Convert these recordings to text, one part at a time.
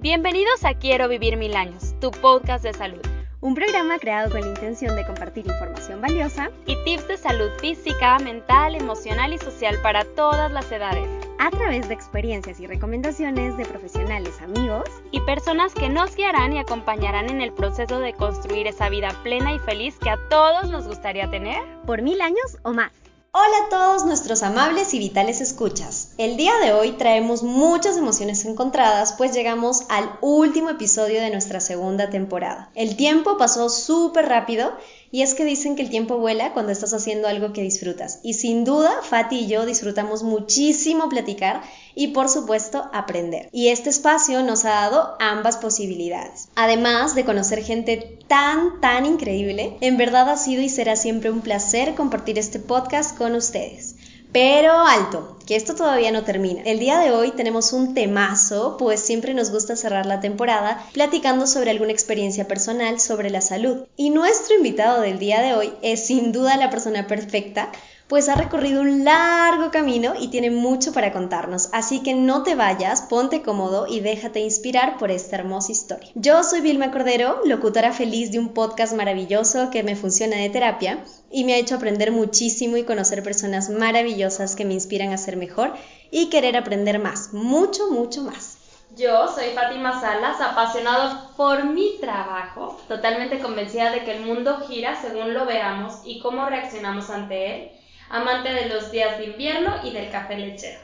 Bienvenidos a Quiero Vivir Mil Años, tu podcast de salud. Un programa creado con la intención de compartir información valiosa y tips de salud física, mental, emocional y social para todas las edades. A través de experiencias y recomendaciones de profesionales, amigos y personas que nos guiarán y acompañarán en el proceso de construir esa vida plena y feliz que a todos nos gustaría tener por mil años o más. Hola a todos nuestros amables y vitales escuchas. El día de hoy traemos muchas emociones encontradas, pues llegamos al último episodio de nuestra segunda temporada. El tiempo pasó súper rápido y es que dicen que el tiempo vuela cuando estás haciendo algo que disfrutas. Y sin duda, Fati y yo disfrutamos muchísimo platicar y por supuesto aprender. Y este espacio nos ha dado ambas posibilidades. Además de conocer gente tan, tan increíble, en verdad ha sido y será siempre un placer compartir este podcast con ustedes. Pero alto, que esto todavía no termina. El día de hoy tenemos un temazo, pues siempre nos gusta cerrar la temporada platicando sobre alguna experiencia personal sobre la salud. Y nuestro invitado del día de hoy es sin duda la persona perfecta pues ha recorrido un largo camino y tiene mucho para contarnos, así que no te vayas, ponte cómodo y déjate inspirar por esta hermosa historia. Yo soy Vilma Cordero, locutora feliz de un podcast maravilloso que me funciona de terapia y me ha hecho aprender muchísimo y conocer personas maravillosas que me inspiran a ser mejor y querer aprender más, mucho, mucho más. Yo soy Fátima Salas, apasionado por mi trabajo, totalmente convencida de que el mundo gira según lo veamos y cómo reaccionamos ante él amante de los días de invierno y del café lechero.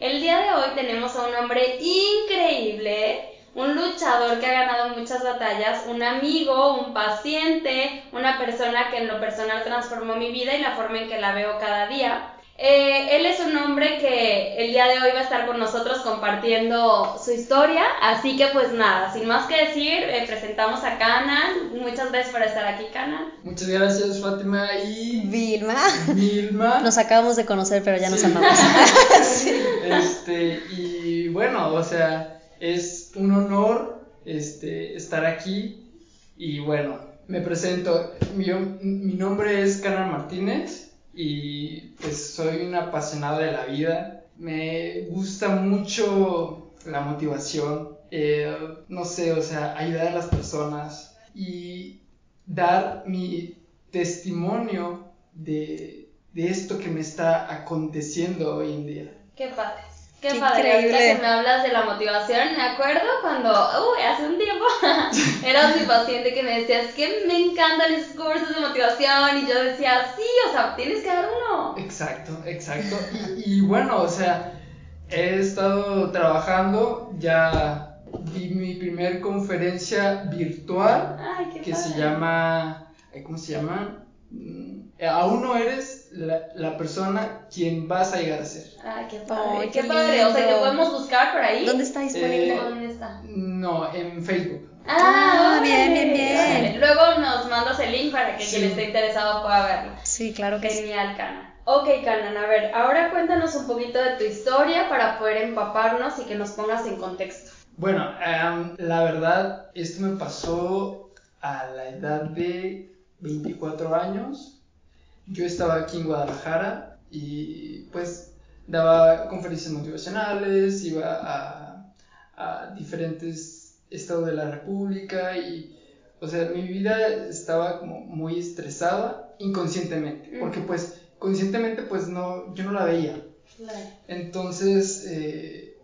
El día de hoy tenemos a un hombre increíble, un luchador que ha ganado muchas batallas, un amigo, un paciente, una persona que en lo personal transformó mi vida y la forma en que la veo cada día. Eh, él es un hombre que el día de hoy va a estar con nosotros compartiendo su historia, así que pues nada, sin más que decir, eh, presentamos a Canan. Muchas gracias por estar aquí, Canan. Muchas gracias, Fátima y Vilma. Vilma. Nos acabamos de conocer, pero ya nos amamos. Este, y bueno, o sea, es un honor este, estar aquí y bueno, me presento. Mi, mi nombre es Canan Martínez y pues soy un apasionado de la vida. Me gusta mucho la motivación, eh, no sé, o sea, ayudar a las personas y dar mi testimonio de, de esto que me está aconteciendo hoy en día. Qué padre. Qué, padre, ahorita que me hablas de la motivación, me acuerdo cuando, uy, hace un tiempo, eras mi paciente que me decías que me encantan esos cursos de motivación y yo decía, sí, o sea, tienes que dar uno. Exacto, exacto. Y, bueno, o sea, he estado trabajando, ya di mi primer conferencia virtual Ay, qué que se llama, ¿cómo se llama? Mm, aún no eres la, persona quien vas a llegar a ser. Ay, qué padre, qué, padre. O sea, te podemos buscar por ahí. ¿Dónde está disponible? Eh, ¿Dónde está? No, en Facebook. Ah, ah bien, bien, bien. Luego nos mandas el link para que quien esté interesado pueda verlo. Sí, claro que Genial, sí. Cana. Ok, Canan, a ver, ahora cuéntanos un poquito de tu historia para poder empaparnos y que nos pongas en contexto. Bueno, em, la verdad, esto me pasó a la edad de 24 años yo estaba aquí en Guadalajara y pues daba conferencias motivacionales, iba a, a diferentes estados de la República y, o sea, mi vida estaba como muy estresada inconscientemente, porque pues conscientemente pues no, yo no la veía. Entonces, eh,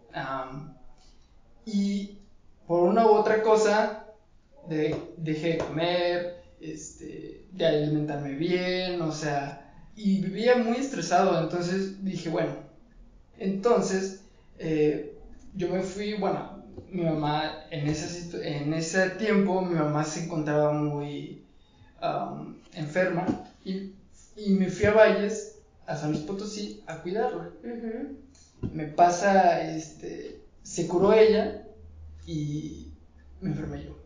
y por una u otra cosa, de, dejé de comer, este, de alimentarme bien, o sea, y vivía muy estresado, entonces dije, bueno, entonces eh, yo me fui, bueno, mi mamá en ese, en ese tiempo, mi mamá se encontraba muy um, enferma y, y, me fui a Valles, a San Luis Potosí, a cuidarla. Me pasa, este, se curó ella y me enfermé yo.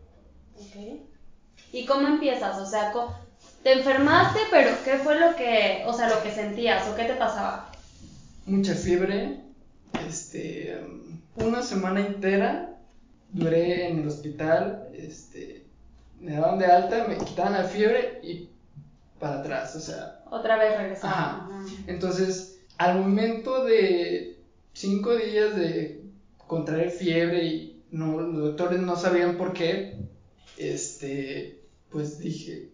¿Y cómo empiezas? O sea, te enfermaste, pero ¿qué fue lo que, o sea, lo que sentías o qué te pasaba? Mucha fiebre, este, una semana entera duré en el hospital, este, me daban de alta, me quitaban la fiebre y para atrás, o sea. Otra vez regresaba. Entonces, al momento de cinco días de contraer fiebre y no, los doctores no sabían por qué, este, pues dije,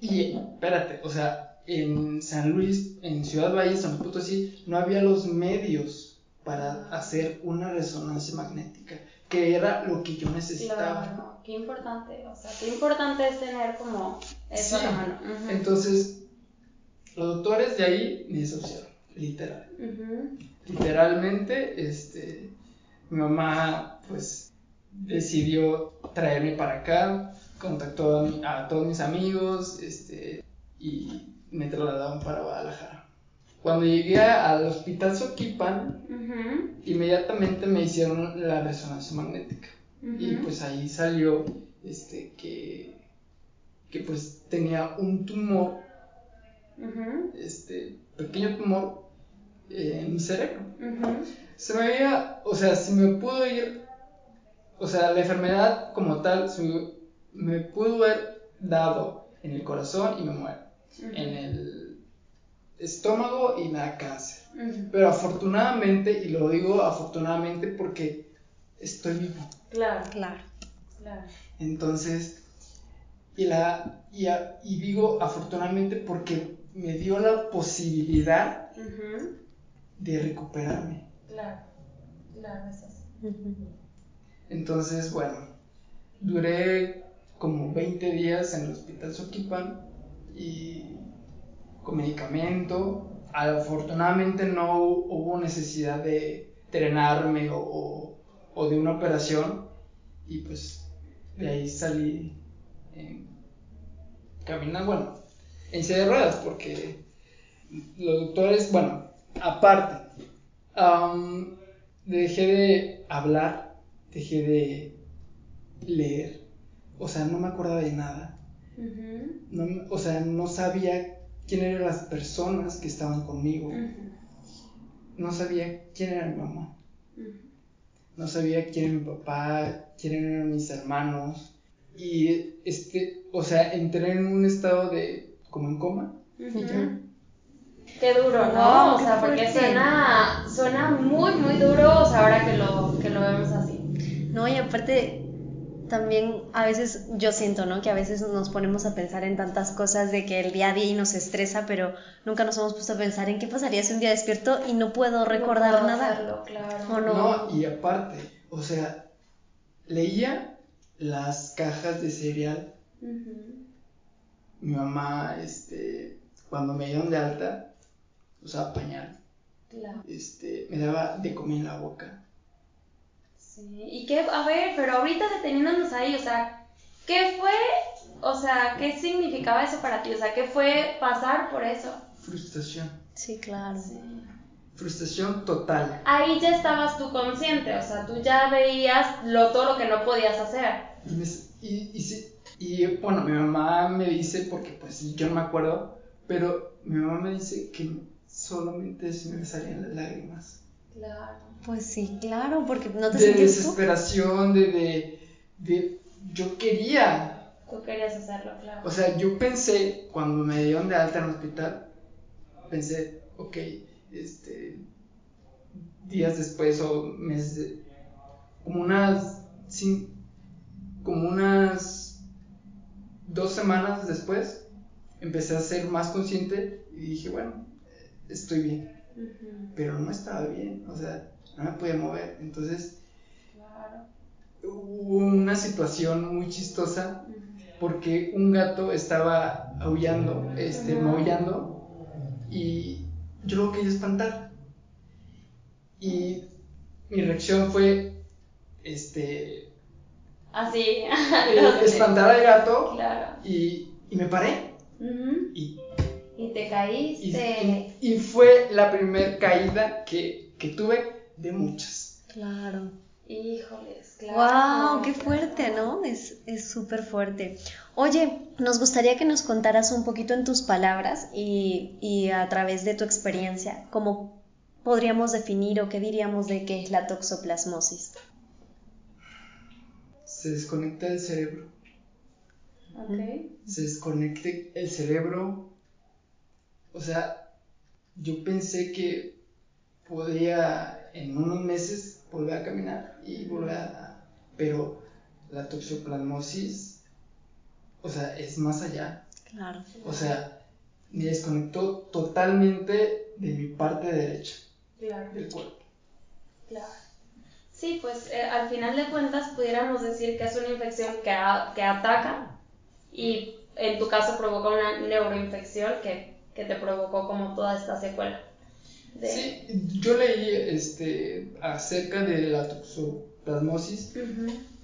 y espérate, o sea, en San Luis, en Ciudad Valle, San Luis Potosí, no había los medios para hacer una resonancia magnética, que era lo que yo necesitaba. Claro, qué importante, o sea, qué importante es tener como eso Sí. a la mano. Entonces, los doctores de ahí me desahuciaron, literal. Literalmente, este, mi mamá, pues, decidió traerme para acá, contactó a, mi- a todos mis amigos, este, y me trasladaron para Guadalajara. Cuando llegué al hospital Soquipan, inmediatamente me hicieron la resonancia magnética. Y pues ahí salió, este, que, que pues tenía un tumor, este, pequeño tumor eh, en mi cerebro. Se me había, o sea, si me pudo ir, o sea, la enfermedad como tal, se me, me pudo haber dado en el corazón y me muero, en el estómago y me da cáncer. Pero afortunadamente, y lo digo afortunadamente porque estoy vivo. Claro, Claro. claro. Entonces, y, la, y, a- y digo afortunadamente porque me dio la posibilidad de recuperarme. Claro, claro, es así. Entonces, bueno, duré como 20 días en el hospital Soquipan y con medicamento. Afortunadamente no hu- hubo necesidad de drenarme o, o- de una operación y pues de ahí salí en, caminando, bueno, en silla de ruedas porque los doctores, bueno, aparte, dejé de hablar, dejé de leer, o sea, no me acordaba de nada, no, me- o sea, no sabía quién eran las personas que estaban conmigo, no sabía quién era mi mamá, no sabía quién era mi papá, quién eran mis hermanos, y este, o sea, entré en un estado de, como en coma. Qué duro, ¿no? O sea, porque fuerte. suena, suena muy, muy duro, o sea, ahora que lo, que lo vemos así. No, y aparte también a veces yo siento, ¿no? Que a veces nos ponemos a pensar en tantas cosas de que el día a día y nos estresa, pero nunca nos hemos puesto a pensar en qué pasaría si un día despierto y no puedo recordar No puedo nada. hacerlo, claro. ¿O no? No, y aparte, o sea, leía las cajas de cereal. Mi mamá, este, cuando me dieron de alta, usaba pañal, Claro. este, me daba de comer en la boca. Sí. Y qué, a ver, pero ahorita deteniéndonos ahí, o sea, ¿qué fue, o sea, qué significaba eso para ti? O sea, ¿qué fue pasar por eso? Frustración, Sí, claro. frustración total. Ahí ya estabas tú consciente, o sea, tú ya veías lo, todo lo que no podías hacer. Y, me- y, y sí, y, bueno, mi mamá me dice, porque pues yo no me acuerdo, pero mi mamá me dice que solamente se me salían las lágrimas. Claro. Pues sí, claro, porque no te de sentías tú. desesperación, de, de, de- yo quería, Tú querías hacerlo, claro. o sea, yo pensé, cuando me dieron de alta en el hospital, pensé, ok, este, días después o meses, como unas, como unas dos semanas después, empecé a ser más consciente y dije, bueno, estoy bien, Pero no estaba bien, o sea, no me podía mover, entonces Claro. hubo una situación muy chistosa porque un gato estaba aullando, este, maullando y yo lo quería espantar. Y mi reacción fue, este, Así. eh, espantar al gato Claro. y, y me paré. Y, Y te caíste. y- y fue la primer caída que, que tuve de muchas. Claro. Híjoles, claro. Wow, qué fuerte, ¿no? Es es súper fuerte. Oye, nos gustaría que nos contaras un poquito en tus palabras y, y a través de tu experiencia, cómo podríamos definir o qué diríamos de qué es la toxoplasmosis. Se desconecta el cerebro. Ok. se desconecte el cerebro. O sea, yo pensé que podía en unos meses volver a caminar y volver a, pero la toxoplasmosis, o sea, es más allá. Claro. O sea, me desconectó totalmente de mi parte derecha Claro, del cuerpo. claro. Sí, pues eh, al final de cuentas pudiéramos decir que es una infección que, a- que ataca y en tu caso provoca una neuroinfección que, que te provocó como toda esta secuela. de- Sí, yo leí este, acerca de la toxoplasmosis,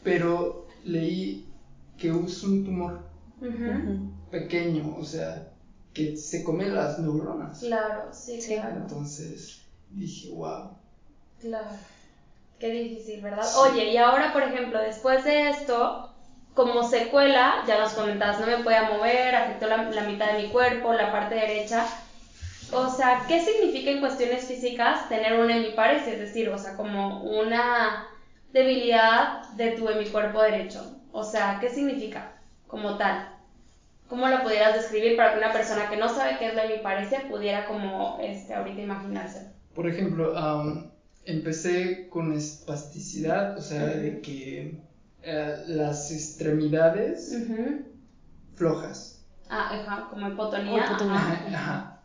pero leí que es un tumor pequeño, o sea, que se come las neuronas. Claro, sí, Sí. claro. Entonces dije, wow. Claro. Qué difícil, ¿verdad? Sí. Oye, y ahora, por ejemplo, después de esto, como secuela, ya nos comentabas, no me podía mover, afectó la, mitad de mi cuerpo, la parte derecha. O sea, ¿qué significa en cuestiones físicas tener una hemiparesia? Es decir, o sea, como una debilidad de tu hemicuerpo derecho. O sea, ¿qué significa como tal? ¿Cómo lo pudieras describir para que una persona que no sabe qué es la hemiparesia pudiera como este, ahorita imaginarse? Por ejemplo, empecé con espasticidad, o sea, de que eh, las extremidades flojas. Ah, ajá, como hipotonía. Hipotonía. ajá.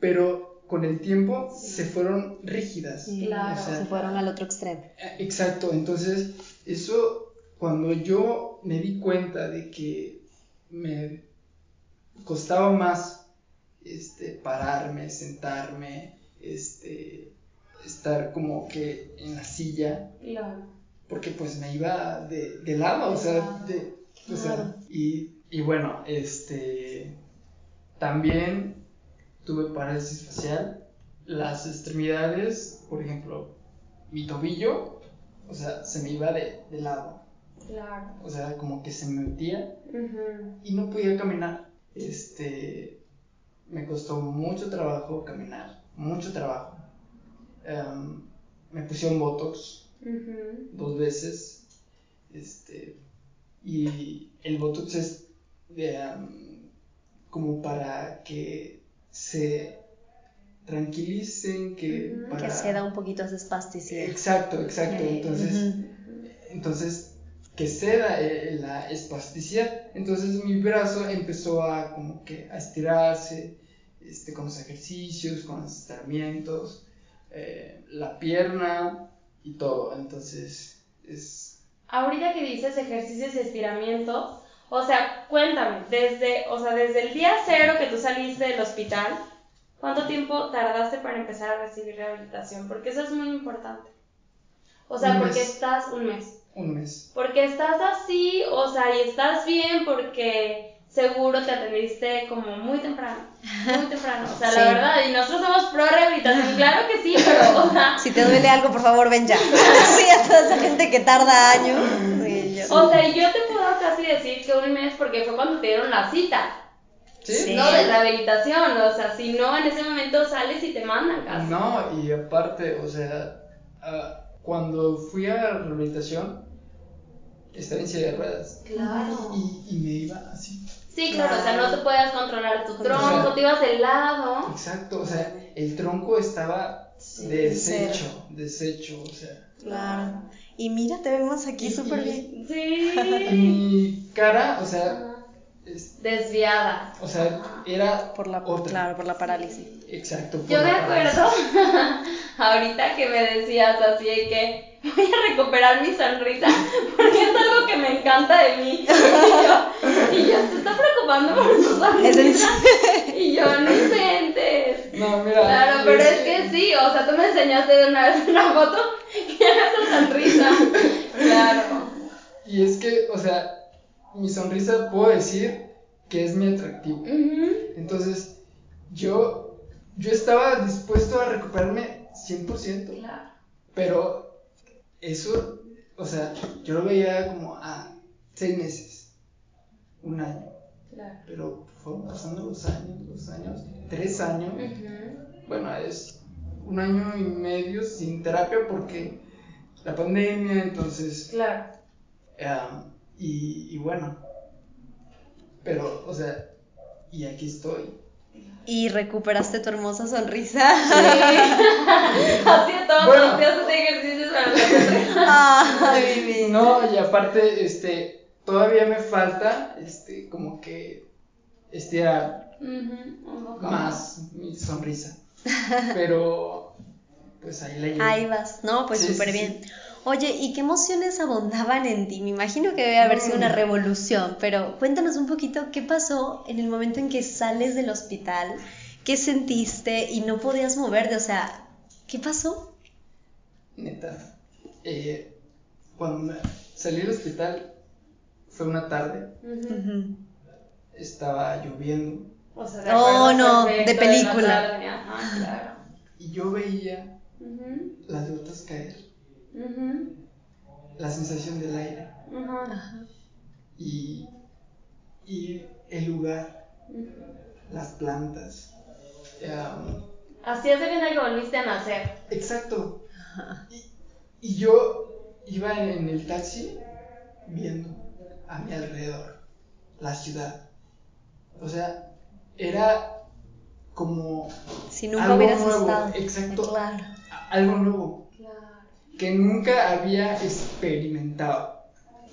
Pero con el tiempo se fueron rígidas. Sí, Claro. O sea, se fueron al otro extremo. Eh, Exacto, entonces eso cuando yo me di cuenta de que me costaba más este pararme, sentarme, este estar como que en la silla, Claro. Porque pues me iba de, de lado, o sea, de, o sea, y, y bueno, este también tuve parálisis facial, las extremidades, por ejemplo, mi tobillo, o sea, se me iba de, de lado, Claro. o sea, como que se me metía Ujú. y no podía caminar. Este, me costó mucho trabajo caminar, mucho trabajo. Em, me pusieron botox Dos veces, este, y el botox es em, como para que se tranquilicen, que Ujú. para Que ceda un poquito esa espasticidad. Exacto, exacto. Entonces, entonces que ceda eh, la espasticidad. Entonces mi brazo empezó a como que a estirarse, este, con los ejercicios, con los estiramientos, eh, la pierna y todo. Entonces es Ahorita que dices ejercicios y estiramientos, o sea, cuéntame, desde, o sea, desde el día cero que tú saliste del hospital, ¿cuánto tiempo tardaste para empezar a recibir rehabilitación? Porque eso es muy importante. O sea, Un porque mes. estás un mes. un mes. Porque estás así, o sea, y estás bien porque seguro te atendiste como muy temprano, muy temprano, o sea, la Sí. verdad, y nosotros somos pro rehabilitación, claro que sí, pero, o sea, Si te duele algo, por favor, ven ya. Sí, a toda esa gente que tarda años. Sí, yo- o sea, yo te puedo casi decir que un mes porque fue cuando te dieron la cita, ¿Sí? No de rehabilitación, o sea, si no, en ese momento sales y te mandan casi. No, y aparte, o sea, ah, cuando fui a rehabilitación, estaba en silla de ruedas. Claro. Y, y claro, o sea, no te puedes controlar tu O tronco, sea, te ibas de lado. Exacto, o sea, el tronco estaba deshecho, deshecho, o sea. Claro. Y mira, te vemos aquí súper bien. Sí. Mi cara, o sea, Desviada. o sea, era Por la, otra. claro, por la parálisis. Exacto. por Yo me acuerdo ahorita que me decías así que voy a recuperar mi sonrisa porque es algo que me encanta de mí. Y yo, y yo, ¿te estás preocupando por tu en sonrisa? Y yo, no inventes. No, mira. Claro, pero es que sí, o sea, tú me enseñaste de una vez una foto que era esa sonrisa. Claro. Y es que, o sea, mi sonrisa puedo decir que es mi atractivo. Entonces, yo, yo estaba dispuesto a recuperarme 100%. Claro. Pero eso, o sea, yo lo veía como a seis meses, un año. Claro. Pero fueron pasando los años, los años, tres años. Bueno, es un año y medio sin terapia porque la pandemia, entonces, Claro. y, y bueno, pero, o sea, y aquí estoy. Y recuperaste tu hermosa sonrisa. Sí. Así todos Bueno. los días haces ejercicios para lo encontré. Ay, No, y aparte, este, todavía me falta, este, como que estirar poco más mi sonrisa. Pero, pues ahí la llevo. Ahí vas, no, pues súper sí, bien. Oye, ¿y qué emociones abundaban en ti? Me imagino que debe haber sido una Mm. revolución, pero cuéntanos un poquito qué pasó en el momento en que sales del hospital, qué sentiste y no podías moverte, o sea, ¿qué pasó? Neta. Eh, cuando salí del hospital, fue una tarde, estaba lloviendo. O sea, te Oh, no, de la película. tarde, Ajá, claro. y yo veía las gotas caer, la sensación del aire. Y, y el lugar, las plantas. um, Así es de bien que volviste a nacer. exacto. Y, y yo iba en el taxi viendo a mi alrededor la ciudad. O sea, era como Si nunca Algo hubieras nuevo, estado. exacto. Claro. algo nuevo Claro. que nunca había experimentado.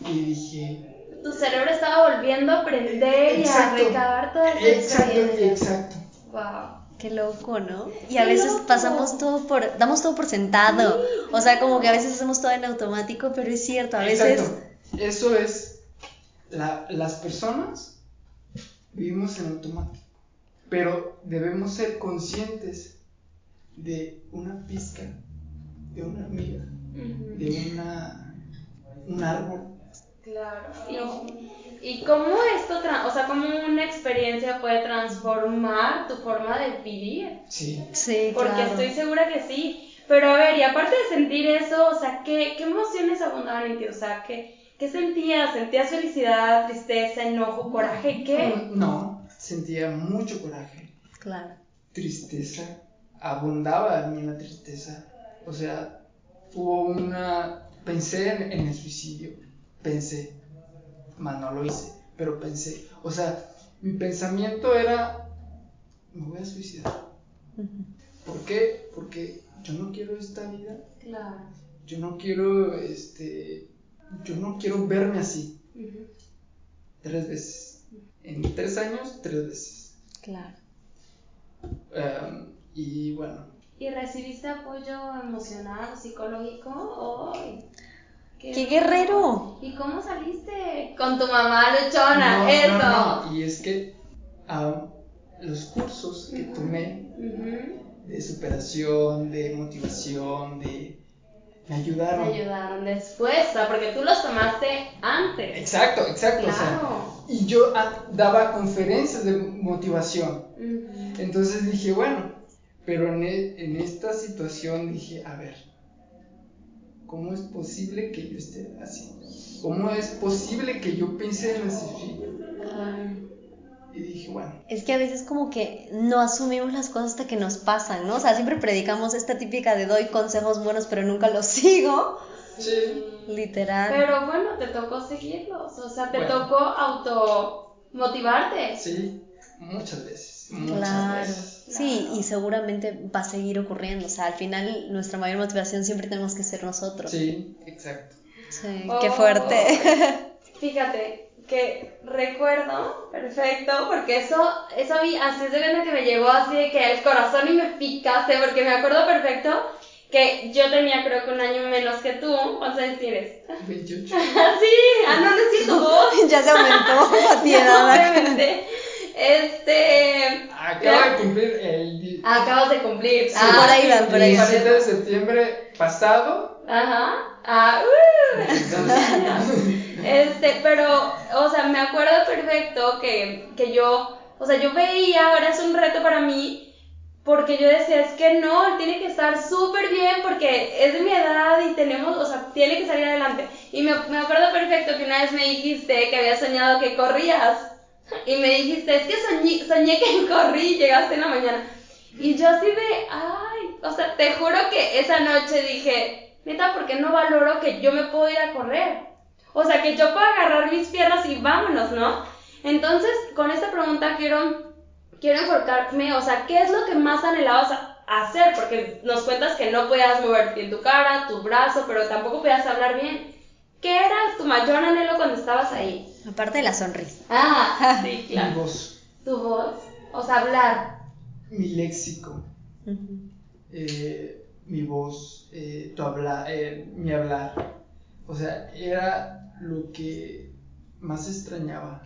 Y dije, Tu cerebro estaba volviendo a aprender y a recabar toda esa exacto, exacto. Wow. Qué loco, ¿no? Y a Qué veces loco. pasamos todo por, damos todo por sentado. O sea, como que a veces hacemos todo en automático, pero es cierto, a veces Exacto. Eso es, la- las personas vivimos en automático, pero debemos ser conscientes de una pizca, de una hormiga, Ujú. de una, un árbol. Claro. Y, y cómo esto, tra- o sea, cómo una experiencia puede transformar tu forma de vivir. Sí, sí, Porque claro. estoy segura que sí. Pero a ver, y aparte de sentir eso, o sea, ¿qué, qué emociones abundaban en ti? O sea, ¿qué, qué sentías? ¿Sentías felicidad, tristeza, enojo, coraje? ¿Qué? No, sentía mucho coraje, Claro. tristeza, abundaba en mí la tristeza. O sea, hubo una. Pensé en, en el suicidio, pensé, más no lo hice, pero pensé. O sea, mi pensamiento era: me voy a suicidar. ¿Por qué? Porque yo no quiero esta vida, Claro. yo no quiero, este. Yo no quiero verme así. Tres veces. En tres años, tres veces. Claro. Um, y bueno, ¿Y recibiste apoyo emocional o psicológico? ¡Ay! ¡Qué guerrero! ¿Y cómo saliste? Con tu mamá luchona, no, eso. no, no, y es que um, los cursos que tomé de superación, de motivación, de me ayudaron. ayudaron después, o sea, porque tú los tomaste antes. Exacto, exacto. o sea, Claro. y yo daba conferencias de motivación. Entonces dije, bueno, pero en, e- en esta situación dije, a ver, ¿cómo es posible que yo esté así? ¿Cómo es posible que yo piense en suicidio? Y dije, bueno, Es que a veces como que no asumimos las cosas hasta que nos pasan, ¿no? O sea, siempre predicamos esta típica de doy consejos buenos pero nunca los sigo. sí, Literal. Pero bueno, te tocó seguirlos, o sea, te Bueno. tocó automotivarte. sí, muchas veces, muchas Claro. veces. Sí, y seguramente va a seguir ocurriendo. O sea, al final nuestra mayor motivación siempre tenemos que ser nosotros. Sí, exacto. Sí, Oh. qué fuerte. Fíjate que recuerdo perfecto, porque eso, eso a mí así es de grande que me llegó así de que el corazón y me picaste, porque me acuerdo perfecto que yo tenía creo que un año menos que tú. ¿Cuántos años tienes? 28. sí, ah, no, no es cierto, ya se aumentó la piedad. Obviamente. Este. Acaba de cumplir el Acabas de cumplir. Sí, por ahí van, por ahí van. 17 de septiembre pasado. Ajá. Ah, uh. Este, pero, o sea, me acuerdo perfecto que, que yo, o sea, yo veía, ahora es un reto para mí, porque yo decía, es que no, él tiene que estar súper bien porque es de mi edad y tenemos, o sea, tiene que salir adelante. Y me, me acuerdo perfecto que una vez me dijiste que había soñado que corrías. Y me dijiste, es que soñé, soñé que corrí y llegaste en la mañana. Y yo así de, ay, o sea, te juro que esa noche dije, neta, ¿por qué no valoro que yo me puedo ir a correr? O sea, que yo puedo agarrar mis piernas y vámonos, ¿no? Entonces, con esta pregunta quiero, quiero enfocarme, o sea, ¿qué es lo que más anhelabas a- hacer, porque nos cuentas que no podías mover bien tu cara, tu brazo, pero tampoco podías hablar bien. ¿Qué era tu mayor anhelo cuando estabas ahí? Aparte de la sonrisa. Ah, sí, Mi voz, Tu voz, o sea, hablar. mi léxico, eh, mi voz, eh, tu habla, eh, mi hablar. O sea, era lo que más extrañaba.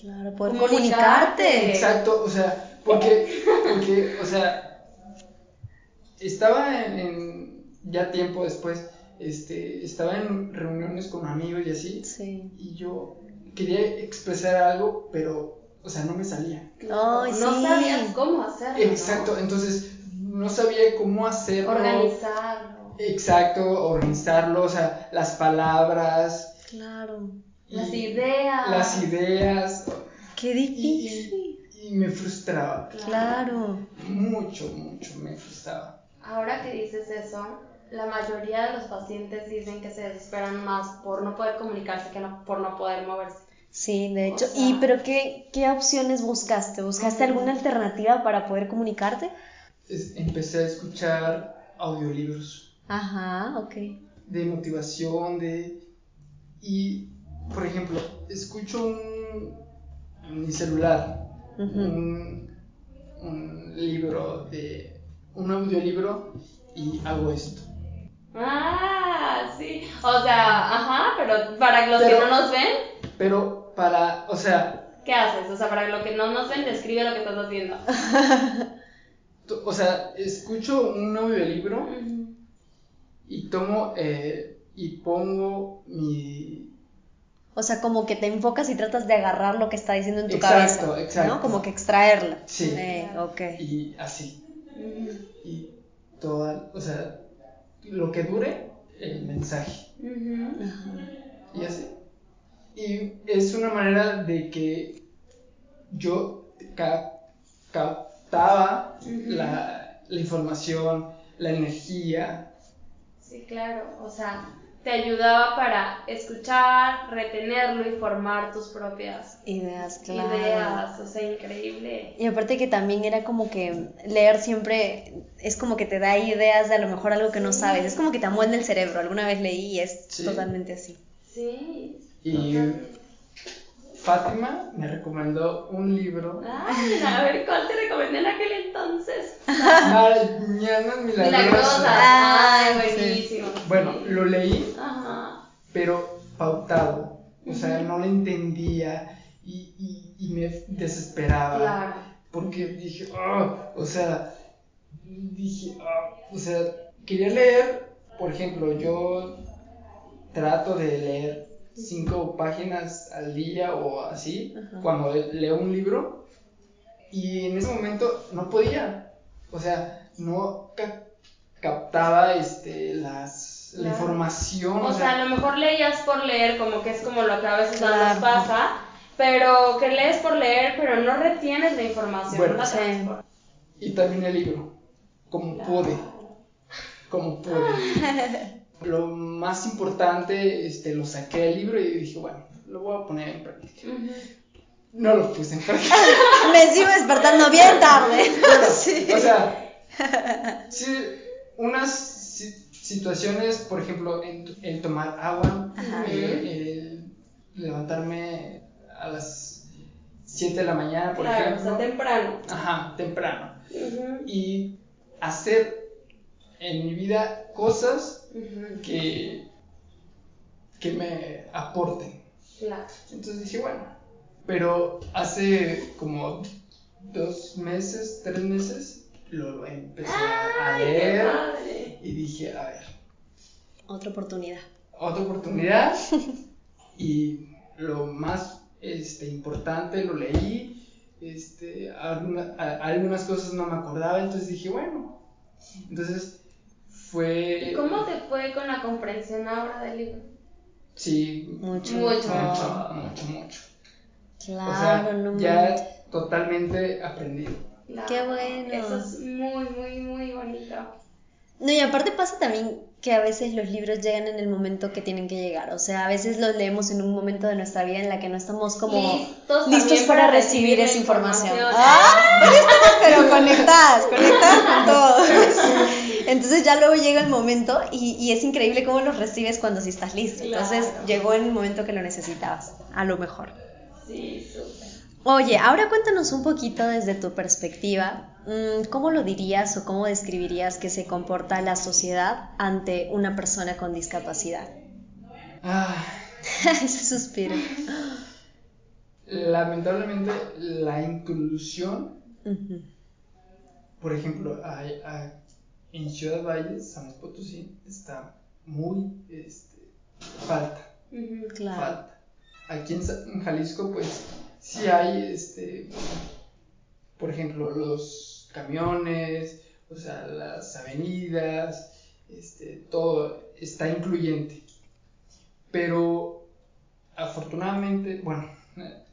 Claro, poder Comunicarte. Exacto, o sea, porque, porque o sea, estaba en, en- ya tiempo después, este, estaba en reuniones con amigos y así, Sí. y yo quería expresar algo, pero, o sea, no me salía. No sí. sabías cómo hacerlo. ¿no? Exacto, entonces no sabía cómo hacerlo. Organizarlo. Exacto, organizarlo, o sea, las palabras. Claro. Las ideas. Las ideas. Qué Y, difícil. y- y me frustraba. Claro. Mucho, mucho me frustraba. Ahora que dices eso, la mayoría de los pacientes dicen que se desesperan más por no poder comunicarse que no, por no poder moverse. Sí, de O hecho. sea- ¿Y pero qué, qué opciones buscaste? ¿Buscaste alguna alternativa para poder comunicarte? Es- empecé a escuchar audiolibros Ajá, ok. de motivación, de... Y, por ejemplo, escucho un, en mi celular un, un libro de... un audiolibro y hago esto. Ah, sí. O sea, ajá, pero para los Pero- que no nos ven, Pero para, o sea, ¿qué haces? O sea, para los que no nos ven, describe lo que estás haciendo. o sea, escucho un audiolibro Ujú. y tomo eh, y pongo mi... O sea, como que te enfocas y tratas de agarrar lo que está diciendo en tu Exacto, cabeza. exacto. ¿No? Como que extraerla. Sí. Eh, ok. y así. Y toda, o sea, lo que dure el mensaje. Ujú. Y así. Y es una manera de que yo ca- captaba Ujú. la, la información, la energía. Sí, claro. O sea, te ayudaba para escuchar, retenerlo y formar tus propias Ideas, claro. ideas. O sea, increíble. Y aparte que también era como que leer siempre es como que te da ideas de a lo mejor algo que no sabes. Es como que te amuende el cerebro. Alguna vez leí y es Sí. totalmente así. Sí. Y. Fátima me recomendó un libro, Ay, a ver, ¿cuál te recomendé en aquel entonces? Mañanas Milagrosas. Milagrosa. Ah, Ay, sí. buenísimo. Bueno, lo leí, Ajá. pero pautado. O sea, no lo entendía y, y, y me desesperaba. Claro. Porque dije, "Ah", o sea, dije, "Ah", o sea, quería leer, por ejemplo, yo trato de leer cinco páginas al día o así, Ajá. cuando leo un libro, y en ese momento no podía, o sea, no ca- captaba este, las, la Claro. información, O sea, a lo mejor leías por leer, como que es como lo que a veces Claro. nos pasa, pero que lees por leer, pero no retienes la información, Bueno, no la sí. transportas. y terminé el libro, como pude, como pude. Lo más importante, este, lo saqué del libro y dije, bueno, lo voy a poner en práctica. No lo puse en práctica. Me sigo despertando bien tarde. Bueno, Sí. o sea, sí, unas si- situaciones, por ejemplo, en- el tomar agua, Ajá. eh, el levantarme a las 7 de la mañana, por Claro, o ejemplo. sea, temprano. Ajá, temprano. Y hacer en mi vida cosas que, que me aporten. Claro. Entonces dije, bueno, pero hace como dos meses, tres meses, lo empecé a leer y dije, a ver, Otra oportunidad. otra oportunidad y lo más este, importante lo leí, este, alguna- a- algunas cosas no me acordaba, entonces dije, bueno, entonces fue... ¿Y cómo te fue con la comprensión ahora del libro? Sí, Mucho. Mucho. mucho, mucho, mucho. Claro, o sea, no ya manches. totalmente aprendido. Claro. Qué bueno. Eso es muy, muy, muy bonito. No, y aparte pasa también que a veces los libros llegan en el momento que tienen que llegar. O sea, a veces los leemos en un momento de nuestra vida en la que no estamos como listos, para, para recibir recibir esa información. información. ¡Ah! Estamos pero conectadas, conectadas con todo. Entonces ya luego llega el momento y, y es increíble cómo los recibes cuando sí estás listo. Entonces llegó en el momento que lo necesitabas, a lo mejor. Sí, súper. Oye, ahora cuéntanos un poquito desde tu perspectiva, mm, ¿cómo lo dirías o cómo describirías que se comporta la sociedad ante una persona con discapacidad? Ah, Ese suspiro. lamentablemente la inclusión, por ejemplo, hay- hay- en Ciudad Valles, San Luis Potosí, está muy este, falta. Claro. falta. Aquí en, Jalisco, pues, sí hay, este, por ejemplo, los camiones, o sea, las avenidas, este, todo está incluyente. Pero, afortunadamente, bueno,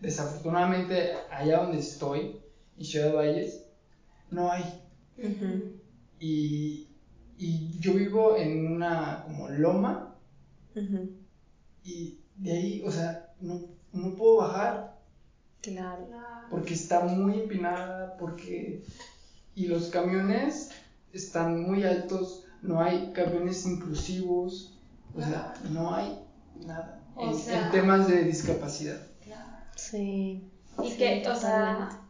desafortunadamente, allá donde estoy, en Ciudad Valles, no hay. Y, y yo vivo en una como loma y de ahí, o sea, no, no puedo bajar Claro. porque está muy empinada, porque... Y los camiones están muy altos, no hay camiones inclusivos, o sea, no hay nada O en, sea- en temas de discapacidad. Sí. Y sí, que, o sea,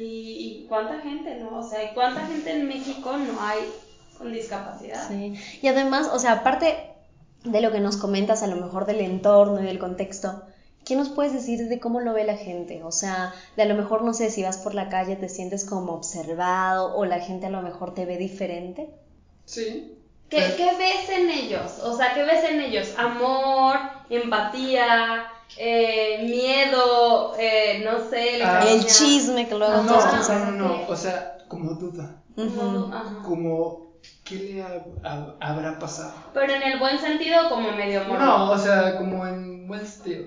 y, y cuánta gente, ¿no? O sea, ¿y cuánta gente en México no hay con discapacidad? Sí. Y además, o sea, aparte de lo que nos comentas a lo mejor del entorno y del contexto, ¿qué nos puedes decir de cómo lo ve la gente? O sea, de a lo mejor, no sé, si vas por la calle te sientes como observado o la gente a lo mejor te ve diferente. Sí. ¿Qué, qué ves en ellos? O sea, ¿qué ves en ellos? Amor, empatía, eh, miedo, eh, no sé, Ah. El chisme que luego todos No, no, no, no, o sea, como duda, como ¿qué le ha- ha- habrá pasado? Pero en el buen sentido, como medio morbo. No, o sea, como en buen estilo.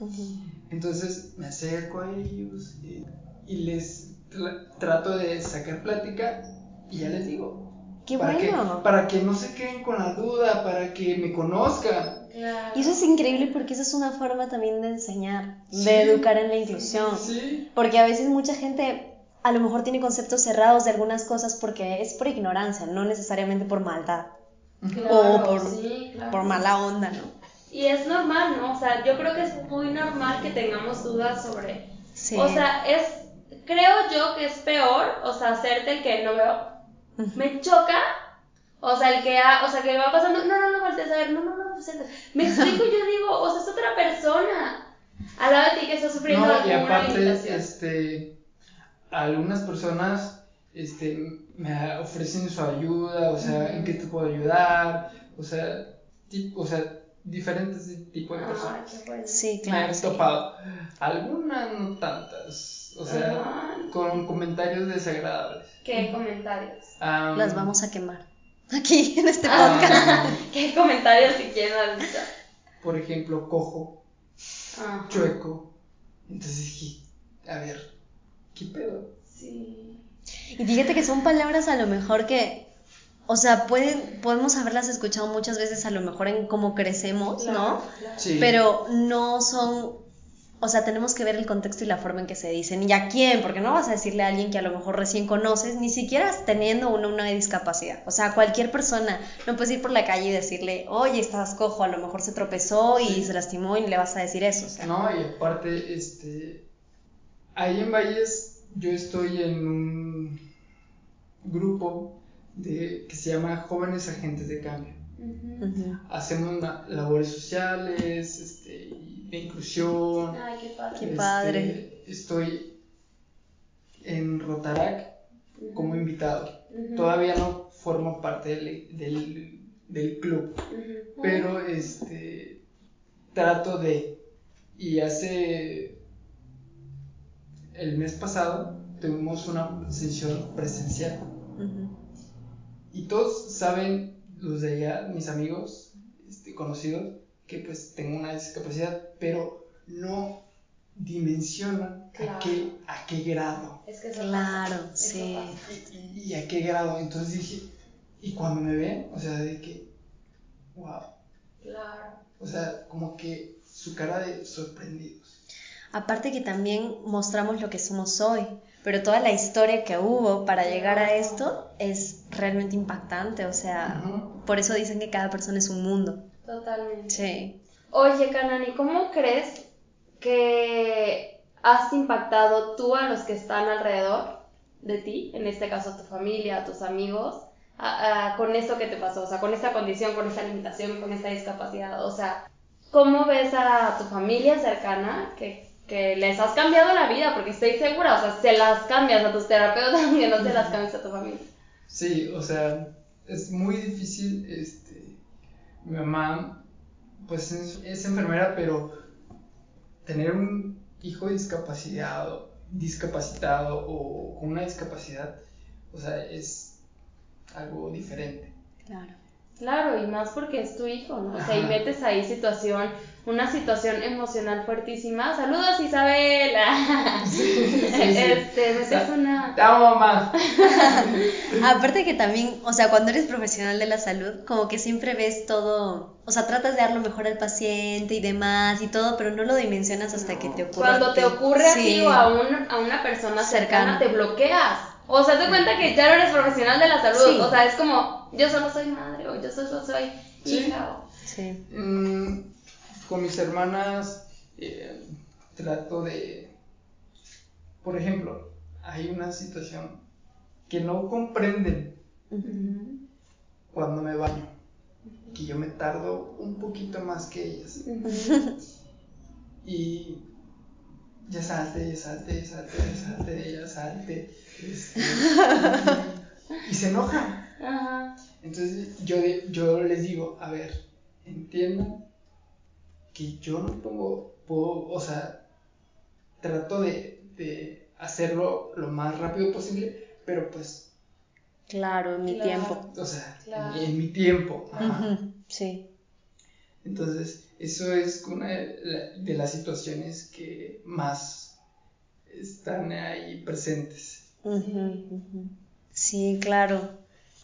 Ujú. Entonces me acerco a ellos y, y les tra- trato de sacar plática y ya les digo. Qué para bueno. Que, para que no se queden con la duda, para que me conozcan. Claro. Y eso es increíble porque esa es una forma también de enseñar, Sí. de educar en la inclusión. Sí, Porque a veces mucha gente a lo mejor tiene conceptos cerrados de algunas cosas porque es por ignorancia, no necesariamente por maldad Claro, o por, sí, claro. por mala onda, ¿no? Y es normal, ¿no? O sea, yo creo que es muy normal que tengamos dudas sobre. Sí. O sea, es. Creo yo que es peor, o sea, hacerte el que no veo. Me choca. O sea, el que ha, o sea, que va pasando, no, no, no voltees a ver, no, no, no, pues, me explico, yo digo, o sea, es otra persona al lado de ti que está sufriendo no, y aparte, limitación. este, algunas personas este, me ofrecen su ayuda, o sea, ¿en qué te puedo ayudar? O sea, tip- o sea diferentes tipos de Ay, personas. qué bueno. Sí, me claro. he sí. topado. Algunas no tantas, o sea, Ajá. con comentarios desagradables. ¿Qué comentarios? Las vamos a quemar. Aquí, en este am, podcast. ¿Qué comentarios si quieren ahorita? por ejemplo, cojo, Ajá. chueco. Entonces dije, a ver, ¿qué pedo? Sí. Y fíjate que son palabras a lo mejor que, o sea, pueden, podemos haberlas escuchado muchas veces a lo mejor en cómo crecemos, ¿no? Claro, claro. Sí. Pero no son, o sea, tenemos que ver el contexto y la forma en que se dicen. ¿Y a quién? Porque no vas a decirle a alguien que a lo mejor recién conoces, ni siquiera teniendo una, una discapacidad. O sea, cualquier persona, no puedes ir por la calle y decirle, oye, estás cojo, a lo mejor se tropezó y Sí. se lastimó y le vas a decir eso. O sea, No, y aparte, este, ahí en Valles yo estoy en un grupo de, que se llama Jóvenes Agentes de Cambio. Ujú. Hacemos labores sociales, este, de inclusión. Ay, qué padre. Qué Este, padre. Estoy en Rotarac como invitado. Todavía no formo parte del, del, del club, pero este trato de y hace el mes pasado tuvimos una sesión presencial y todos saben los de allá mis amigos este, conocidos que pues tengo una discapacidad pero no dimensionan Claro. a qué a qué grado Es que eso Claro, pasa, sí. y, y- y a qué grado entonces dije y cuando me ven o sea de que wow. Claro. O sea, como que su cara de sorprendidos. Aparte que también mostramos lo que somos hoy, pero toda la historia que hubo para llegar a esto es realmente impactante, o sea, Ujú. por eso dicen que cada persona es un mundo. Totalmente. Sí. Oye, Kanani, ¿cómo crees que has impactado tú a los que están alrededor de ti, en este caso tu familia, tus amigos, a- a- con esto que te pasó, o sea, con esta condición, con esta limitación, con esta discapacidad? O sea, ¿cómo ves a tu familia cercana que, que les has cambiado la vida? Porque estoy segura, o sea, se las cambias a tus terapeutas, aunque no se las cambies a tu familia. Sí, o sea, es muy difícil, este, mi mamá, pues es, es enfermera, pero tener un hijo discapacitado, discapacitado o con una discapacidad, o sea, es algo diferente. Claro. Claro, y más porque es tu hijo, ¿no? O sea, y metes ahí situación, una situación emocional fuertísima. Saludos, Isabela. sí. Este, metes una. Te amo, mamá. Aparte que también, o sea, cuando eres profesional de la salud, como que siempre ves todo, o sea, tratas de dar lo mejor al paciente y demás y todo, pero no lo dimensionas hasta que te ocurre. Cuando te ocurre a ti Sí. o a, un, a una persona cercana, Cercana. te bloqueas. O sea, te cuenta que ya no eres profesional de la salud. Sí. O sea, es como, yo solo soy madre o yo solo soy hija. o- Sí. Mm, con mis hermanas eh, trato de, por ejemplo, hay una situación que no comprenden cuando me baño, que yo me tardo un poquito más que ellas. Ujú. Y ya salte, ya salte, ya salte, ya salte, ya salte. y, se enojan. Entonces yo, yo les digo, a ver, entiendan que yo no pongo, puedo, o sea, trato de, de hacerlo lo más rápido posible, pero pues, Claro, en mi Claro. tiempo. o sea, en- Claro. en, mi tiempo. ajá. Sí. Entonces, eso es una de, la- de las situaciones que más están ahí presentes. Sí, claro.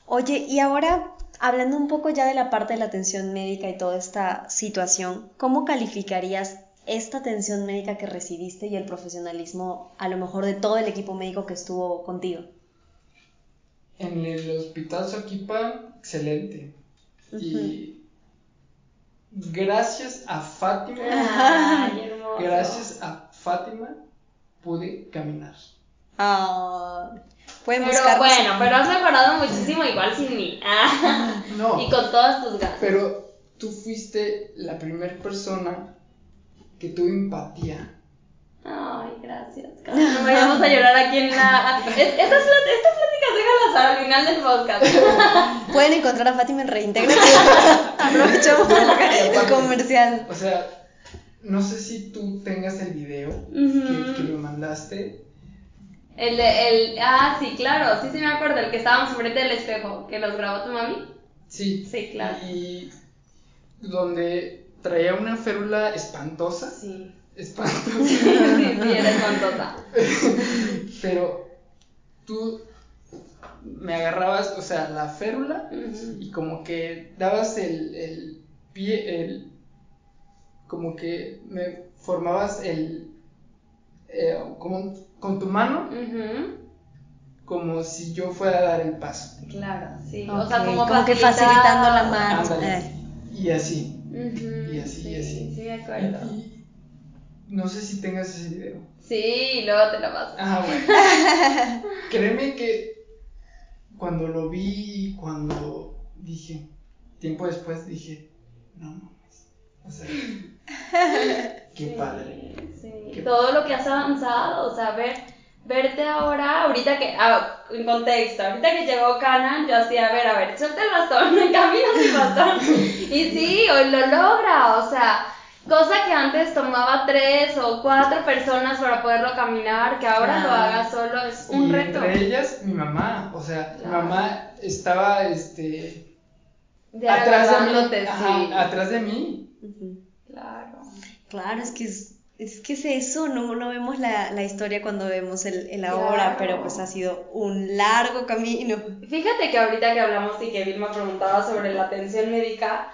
Oye, y ahora, hablando un poco ya de la parte de la atención médica y toda esta situación, ¿cómo calificarías esta atención médica que recibiste y el profesionalismo, a lo mejor, de todo el equipo médico que estuvo contigo? En el hospital Soquipa, excelente. Y gracias a Fátima, Ay, gracias a Fátima, pude caminar. Ah, pueden Pero buscar. bueno, pero has mejorado muchísimo igual sin mí. Ah. No, Y con todas tus ganas. pero tú fuiste la primera persona que tuvo empatía. Ay, gracias. No vayamos a llorar aquí en la. Es- Estas, estas pláticas déjalas el final del podcast. Pueden encontrar a Fátima en Reintegra. Aprovechamos el comercial. O sea, no sé si tú tengas el video que, que me mandaste. El de. El, ah, sí, claro. Sí, sí, me acuerdo. El que estábamos enfrente del espejo. Que los grabó tu mami. Sí. Sí, claro. Y donde traía una férula espantosa. Sí. Espantosa. Sí, sí, era espantosa. Pero tú me agarrabas, o sea, la férula y como que dabas el, el pie, el, como que me formabas el, eh, como con tu mano, como si yo fuera a dar el paso. Claro, sí. O sea, como, como que facilitando la mano. Eh. Y así. Y así, sí, y así. Sí, me acuerdo. Y no sé si tengas ese video. Sí, luego te lo paso. Ah, bueno. Créeme que cuando lo vi, cuando dije, tiempo después dije, no mames. O sea, qué Sí, padre. sí. Qué Todo lo que has avanzado, o sea, ver, verte ahora, ahorita que, ah, en contexto, ahorita que llegó Canan, yo hacía, a ver, a ver, suelta el bastón, camina el bastón. Y sí, hoy lo logra, o sea, cosa que antes tomaba tres o cuatro personas para poderlo caminar, que ahora lo haga solo es un y reto. entre ellas, mi mamá. O sea, mi mamá estaba, este, Diario atrás de mí. Ajá, sí. atrás de mí. Claro. Claro, es que es, es que es eso, no, no vemos la, la historia cuando vemos el, el ahora, Claro. pero pues ha sido un largo camino. Fíjate que ahorita que hablamos y que Vilma preguntaba sobre la atención médica,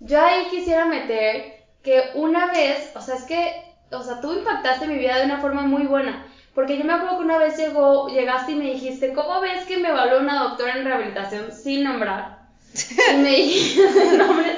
yo ahí quisiera meter que una vez, o sea, es que, o sea, tú impactaste mi vida de una forma muy buena. Porque yo me acuerdo que una vez llegó, llegaste y me dijiste, ¿cómo ves que me evaluó una doctora en rehabilitación sin nombrar? Y me dijiste nombres.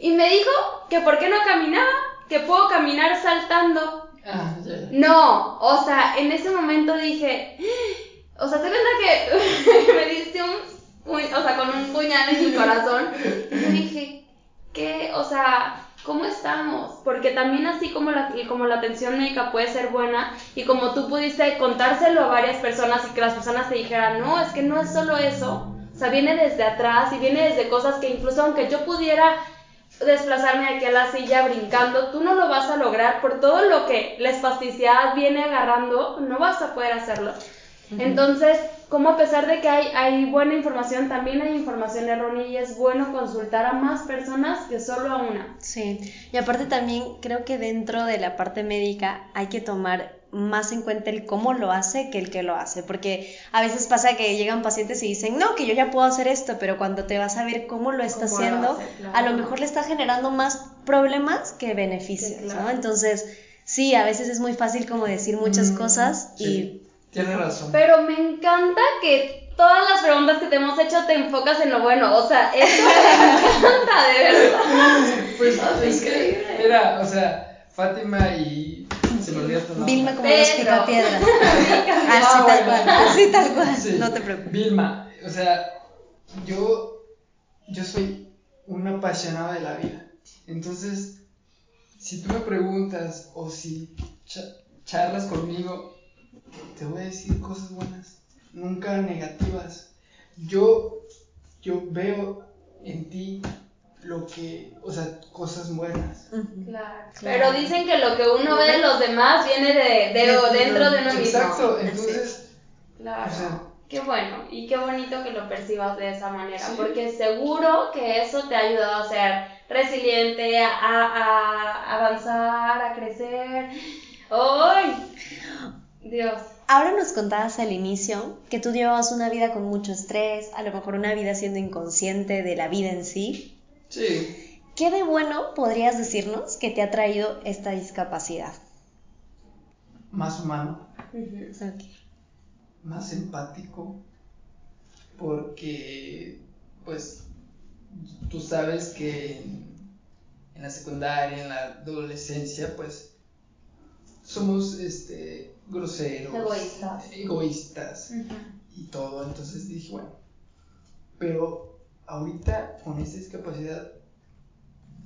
Y me dijo que por qué no caminaba, que puedo caminar saltando. Ah. No, o sea, en ese momento dije, o sea, te cuenta que me diste un, o sea, con un puñal en mi corazón. Y yo dije, ¿qué? O sea, ¿cómo estamos? Porque también así como la, como la atención médica puede ser buena y como tú pudiste contárselo a varias personas y que las personas te dijeran, no, es que no es solo eso. O sea, viene desde atrás y viene desde cosas que incluso aunque yo pudiera desplazarme de aquí a la silla brincando, tú no lo vas a lograr por todo lo que la espasticidad viene agarrando, no vas a poder hacerlo. Entonces, como a pesar de que hay, hay buena información, también hay información errónea y es bueno consultar a más personas que solo a una. Sí, y aparte también creo que dentro de la parte médica hay que tomar más en cuenta el cómo lo hace que el que lo hace, porque a veces pasa que llegan pacientes y dicen, no, que yo ya puedo hacer esto, pero cuando te vas a ver cómo lo está Cómo lo haciendo, hace, claro. a lo mejor le está generando más problemas que beneficios, Sí, claro. ¿no? Entonces, sí, a veces es muy fácil como decir muchas Mm, cosas y sí, Tienes razón. Pero me encanta que todas las preguntas que te hemos hecho te enfocas en lo bueno. O sea, eso me encanta, de verdad. Pues es que, increíble. mira, o sea, Fátima y. Se. Vilma como los Pedro. picapiedras. Ah, Así tal cual, así tal cual, Sí, no te preocupes. Vilma, o sea, yo, yo soy un apasionado de la vida. Entonces, si tú me preguntas o si cha- charlas conmigo, te voy a decir cosas buenas, nunca negativas. Yo, yo veo en ti lo que, o sea, cosas buenas. Claro. Claro. Pero dicen que lo que uno ve de los demás viene de, de- De- dentro de uno mismo. Exacto, entonces, Claro. O sea- qué bueno y qué bonito que lo percibas de esa manera, Sí. porque seguro que eso te ha ayudado a ser resiliente, a, a avanzar, a crecer. ¡Ay! Dios. Ahora nos contabas al inicio que tú llevabas una vida con mucho estrés, a lo mejor una vida siendo inconsciente de la vida en sí. Sí. ¿Qué de bueno podrías decirnos que te ha traído esta discapacidad? más humano, más empático, porque pues tú sabes que en, en la secundaria, en la adolescencia, pues somos este groseros, Egoístas. egoístas y todo, entonces dije, bueno, pero ahorita con esta discapacidad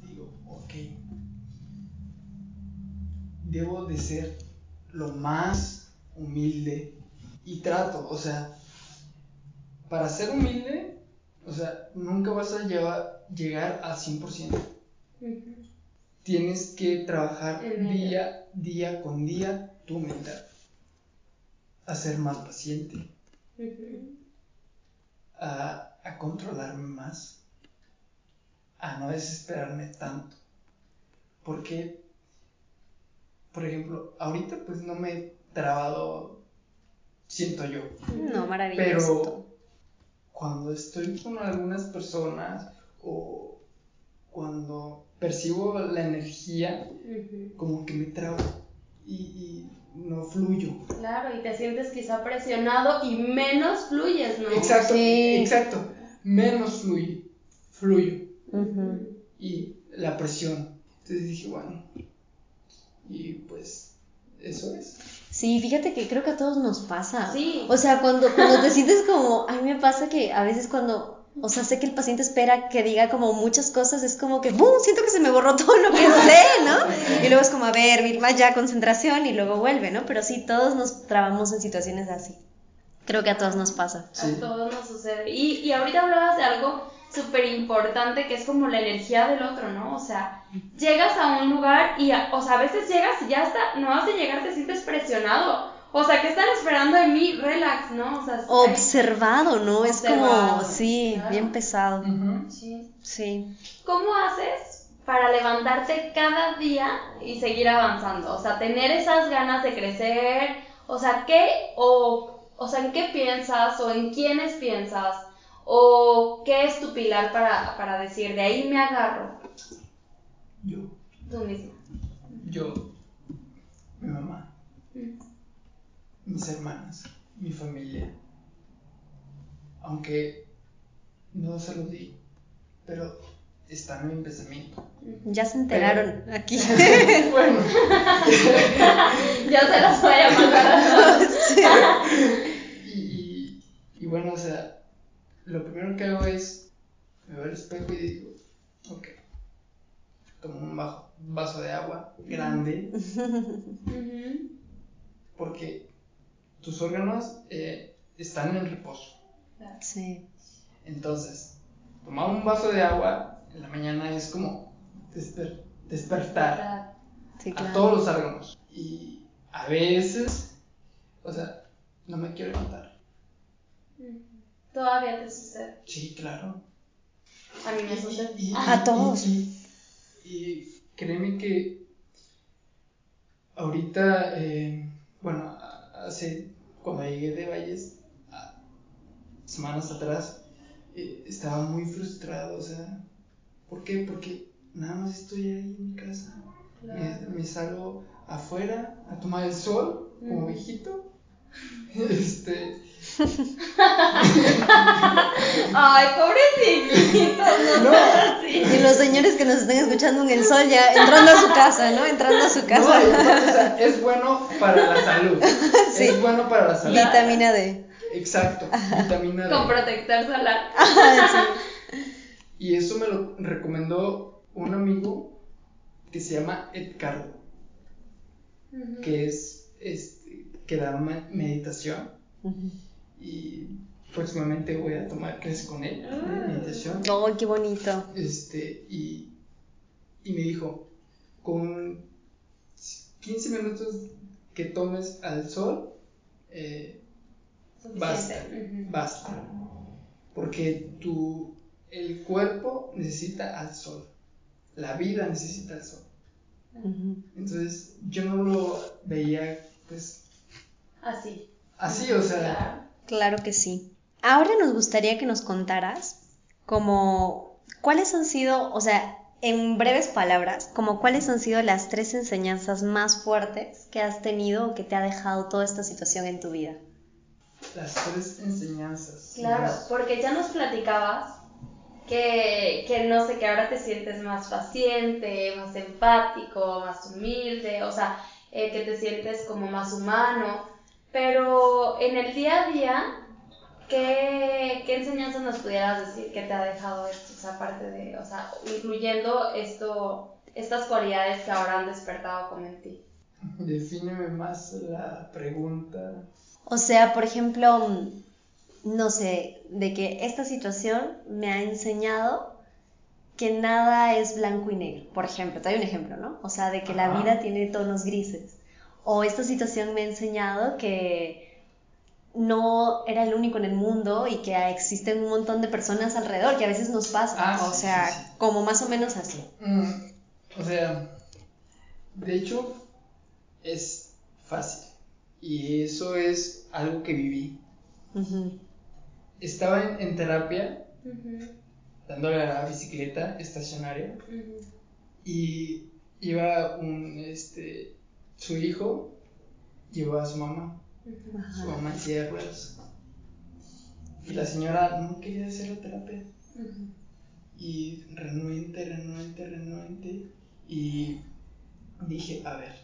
digo, ok, debo de ser lo más humilde y trato, o sea, para ser humilde, o sea, nunca vas a llevar- llegar al 100%. Tienes que trabajar día, día con día tu mental. A ser más paciente, a, a controlarme más, a no desesperarme tanto. Porque, por ejemplo, ahorita pues no me he trabado, siento yo, No, maravilloso. pero cuando estoy con algunas personas o cuando percibo la energía, como que me trabo y, y no fluyo. Claro, y te sientes quizá presionado y menos fluyes, ¿no? Exacto, Sí. exacto. Menos fluye, fluyo. Y la presión. Entonces dije, bueno, y pues eso es. Sí, fíjate que creo que a todos nos pasa. Sí. O sea, cuando, cuando te sientes como, a mí me pasa que a veces cuando, o sea, sé que el paciente espera que diga como muchas cosas, es como que, ¡bum! Siento que se me borró todo lo que sé, ¿no? Y luego es como, a ver, Vilma, ya concentración y luego vuelve, ¿no? Pero sí, todos nos trabamos en situaciones así. Creo que a todos nos pasa. Sí. A todos nos sucede. Y, y ahorita hablabas de algo súper importante que es como la energía del otro, ¿no? O sea, llegas a un lugar y, a- o sea, a veces llegas y ya está, no has de llegar, te sientes presionado. O sea, ¿qué están esperando de mí? Relax, ¿no? O sea, Observado, ¿no? Es como, sí, claro. bien pesado. Sí. Sí. ¿Cómo haces para levantarte cada día y seguir avanzando? O sea, tener esas ganas de crecer, o sea, ¿qué o, o sea, en qué piensas o en quiénes piensas o qué es tu pilar para, para decir, de ahí me agarro? yo, Tú mismo. yo, mi mamá, Mm. Mis hermanas, mi familia. Aunque no se lo digo, pero están en mi pensamiento. Ya se enteraron aquí. bueno, Yo se los voy a mandar a todos. y, y, y bueno, o sea, lo primero que hago es me veo al espejo y digo, ok, tomo un bajo- vaso de agua grande porque tus órganos eh, están en reposo. Sí. Entonces, tomar un vaso de agua en la mañana es como desper- despertar Sí, a todos los órganos. Y a veces, o sea, no me quiero levantar. Ujú. Todavía te sucede. Sí, claro. A mí me sucede. A todos. Y, y- y créeme que ahorita, eh, bueno, hace, cuando llegué de Valles, semanas atrás, eh, estaba muy frustrado, o sea, ¿por qué? Porque nada más estoy ahí en mi casa. Me salgo afuera a tomar el sol, como Mm. viejito. Este, Ay, pobrecitos, no, No. así. Y los señores que nos estén escuchando en el sol ya entrando a su casa, ¿no? Entrando a su no, casa. y aparte, o sea, es bueno para la salud. Sí. Es bueno para la salud. Vitamina D. Exacto, vitamina D. Con protector solar. Y eso me lo recomendó un amigo que se llama Edgardo, Ujú. que es este, que da me- meditación y próximamente voy a tomar clases con él de Ah. meditación. Oh, qué bonito. Este, y, y me dijo, con 15 minutos que tomes al sol, eh, basta, basta. Porque tu, el cuerpo necesita al sol, la vida necesita al sol. Entonces yo no lo veía pues Así. así, o sea, Claro. Que sí. Ahora nos gustaría que nos contaras como cuáles han sido, o sea, en breves palabras, como cuáles han sido las tres enseñanzas más fuertes que has tenido o que te ha dejado toda esta situación en tu vida. las tres enseñanzas. Claro, Las- porque ya nos platicabas que, que no sé, que ahora te sientes más paciente, más empático, más humilde, o sea, eh, que te sientes como más humano, pero en el día a día, ¿qué, qué enseñanzas nos pudieras decir que te ha dejado esto? O sea, aparte de, o sea, incluyendo esto, estas cualidades que ahora han despertado como en ti. Defíneme más la pregunta. O sea, por ejemplo, no sé, de que esta situación me ha enseñado que nada es blanco y negro. Por ejemplo, te doy un ejemplo, ¿no? O sea, de que la vida tiene tonos grises. O esta situación me ha enseñado que no era el único en el mundo y que existen un montón de personas alrededor, que a veces nos pasa. Ah, o sí, sea, sí, sí. como más o menos así. Mm, o sea, de hecho, es fácil. Y eso es algo que viví. Estaba en, en terapia, dándole a la bicicleta estacionaria, y iba un, este, su hijo, llevó a su mamá, su mamá en silla de ruedas. Y la señora no quería hacer la terapia. Y renuente, renuente, renuente. Y dije, a ver,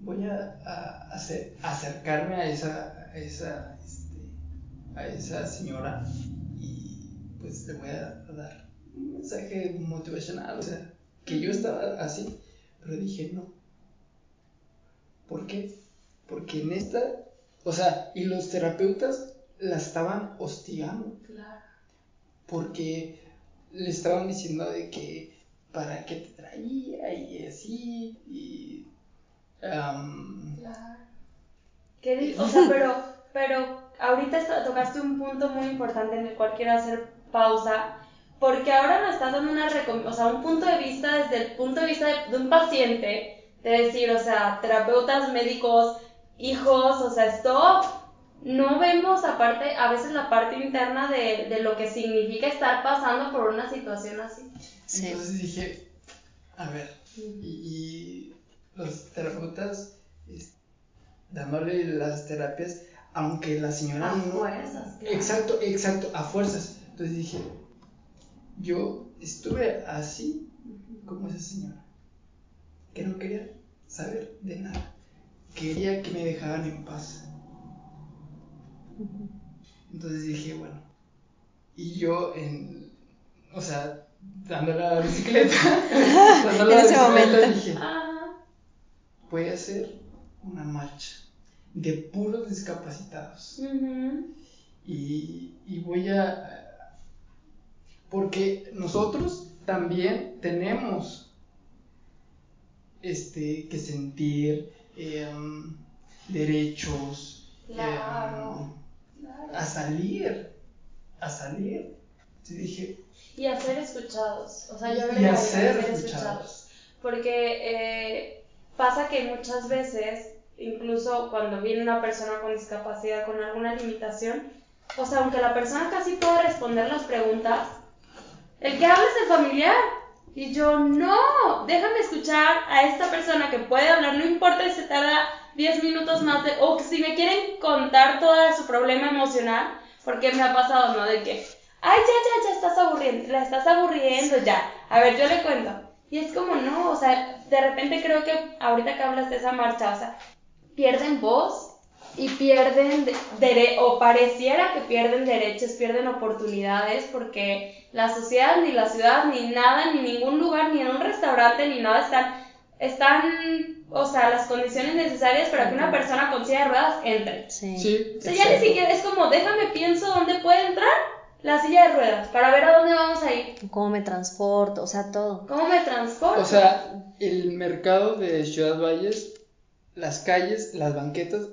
voy a, a hacer, acercarme a esa, a esa, este, a esa señora y pues le voy a dar un mensaje motivacional, o sea, que yo estaba así, pero dije, no. ¿Por qué? Porque en esta, o sea, y los terapeutas la estaban hostigando Claro. porque le estaban diciendo de que para qué te traía y así y am, Claro. ¿Qué o sea, pero, pero ahorita tocaste un punto muy importante en el cual quiero hacer pausa, porque ahora me estás dando una o sea, un punto de vista desde el punto de vista de, de un paciente, de decir, o sea, terapeutas, médicos, hijos, o sea, stop. No vemos aparte, a veces la parte interna de, de lo que significa estar pasando por una situación así. Sí. Entonces dije, a ver, y, y los terapeutas dándole las terapias, aunque la señora A no... fuerzas, claro. Exacto, exacto, a fuerzas. Entonces dije, yo estuve así como esa señora, que no quería saber de nada, quería que me dejaran en paz. Entonces dije, bueno, y yo en, o sea, dándole a la bicicleta, dándole a la bicicleta momento. dije, Ajá. voy a hacer una marcha de puros discapacitados y, y voy a... Porque nosotros también tenemos este, que sentir em, derechos Claro. em, Claro. a salir, a salir. Dije, Y a ser escuchados. O sea, yo Y agregaría a ser escuchados. Porque eh, pasa que muchas veces, incluso cuando viene una persona con discapacidad, con alguna limitación, o sea, aunque la persona casi pueda responder las preguntas, el que habla es el familiar. Y yo, no, déjame escuchar a esta persona que puede hablar, no importa si se tarda 10 minutos más, de, o si me quieren contar todo su problema emocional, porque me ha pasado, ¿no? De que, ay, ya, ya, ya estás aburriendo, la estás aburriendo, ya. A ver, yo le cuento. Y es como, no, o sea, de repente creo que ahorita que hablas de esa marcha, o sea, pierden voz y pierden, dere- o pareciera que pierden derechos, pierden oportunidades, porque la sociedad, ni la ciudad, ni nada, ni ningún lugar, ni en un restaurante, ni nada están, están, o sea, las condiciones necesarias para que una persona con silla de ruedas entre. Sí. sí. O sea, ya ni siquiera es como, déjame pienso dónde puede entrar la silla de ruedas, para ver a dónde vamos a ir, ¿Cómo me transporto? O sea, todo. cómo me transporto. O sea, el mercado de Ciudad Valles, las calles, las banquetas,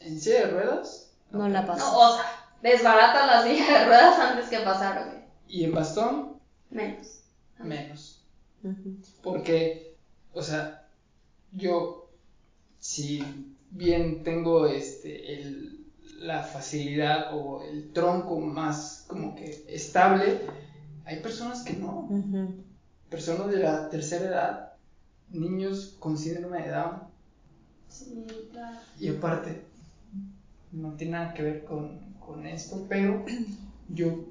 en silla de ruedas. No la paso. no, o sea, desbaratas la silla de ruedas antes que pasar, güey. Y en bastón, Menos. menos. Porque, o sea, yo, si bien tengo este, el, la facilidad o el tronco más como que estable, hay personas que no. Personas de la tercera edad, niños con síndrome de Down. Sí, claro. Y aparte, no tiene nada que ver con, con esto, pero yo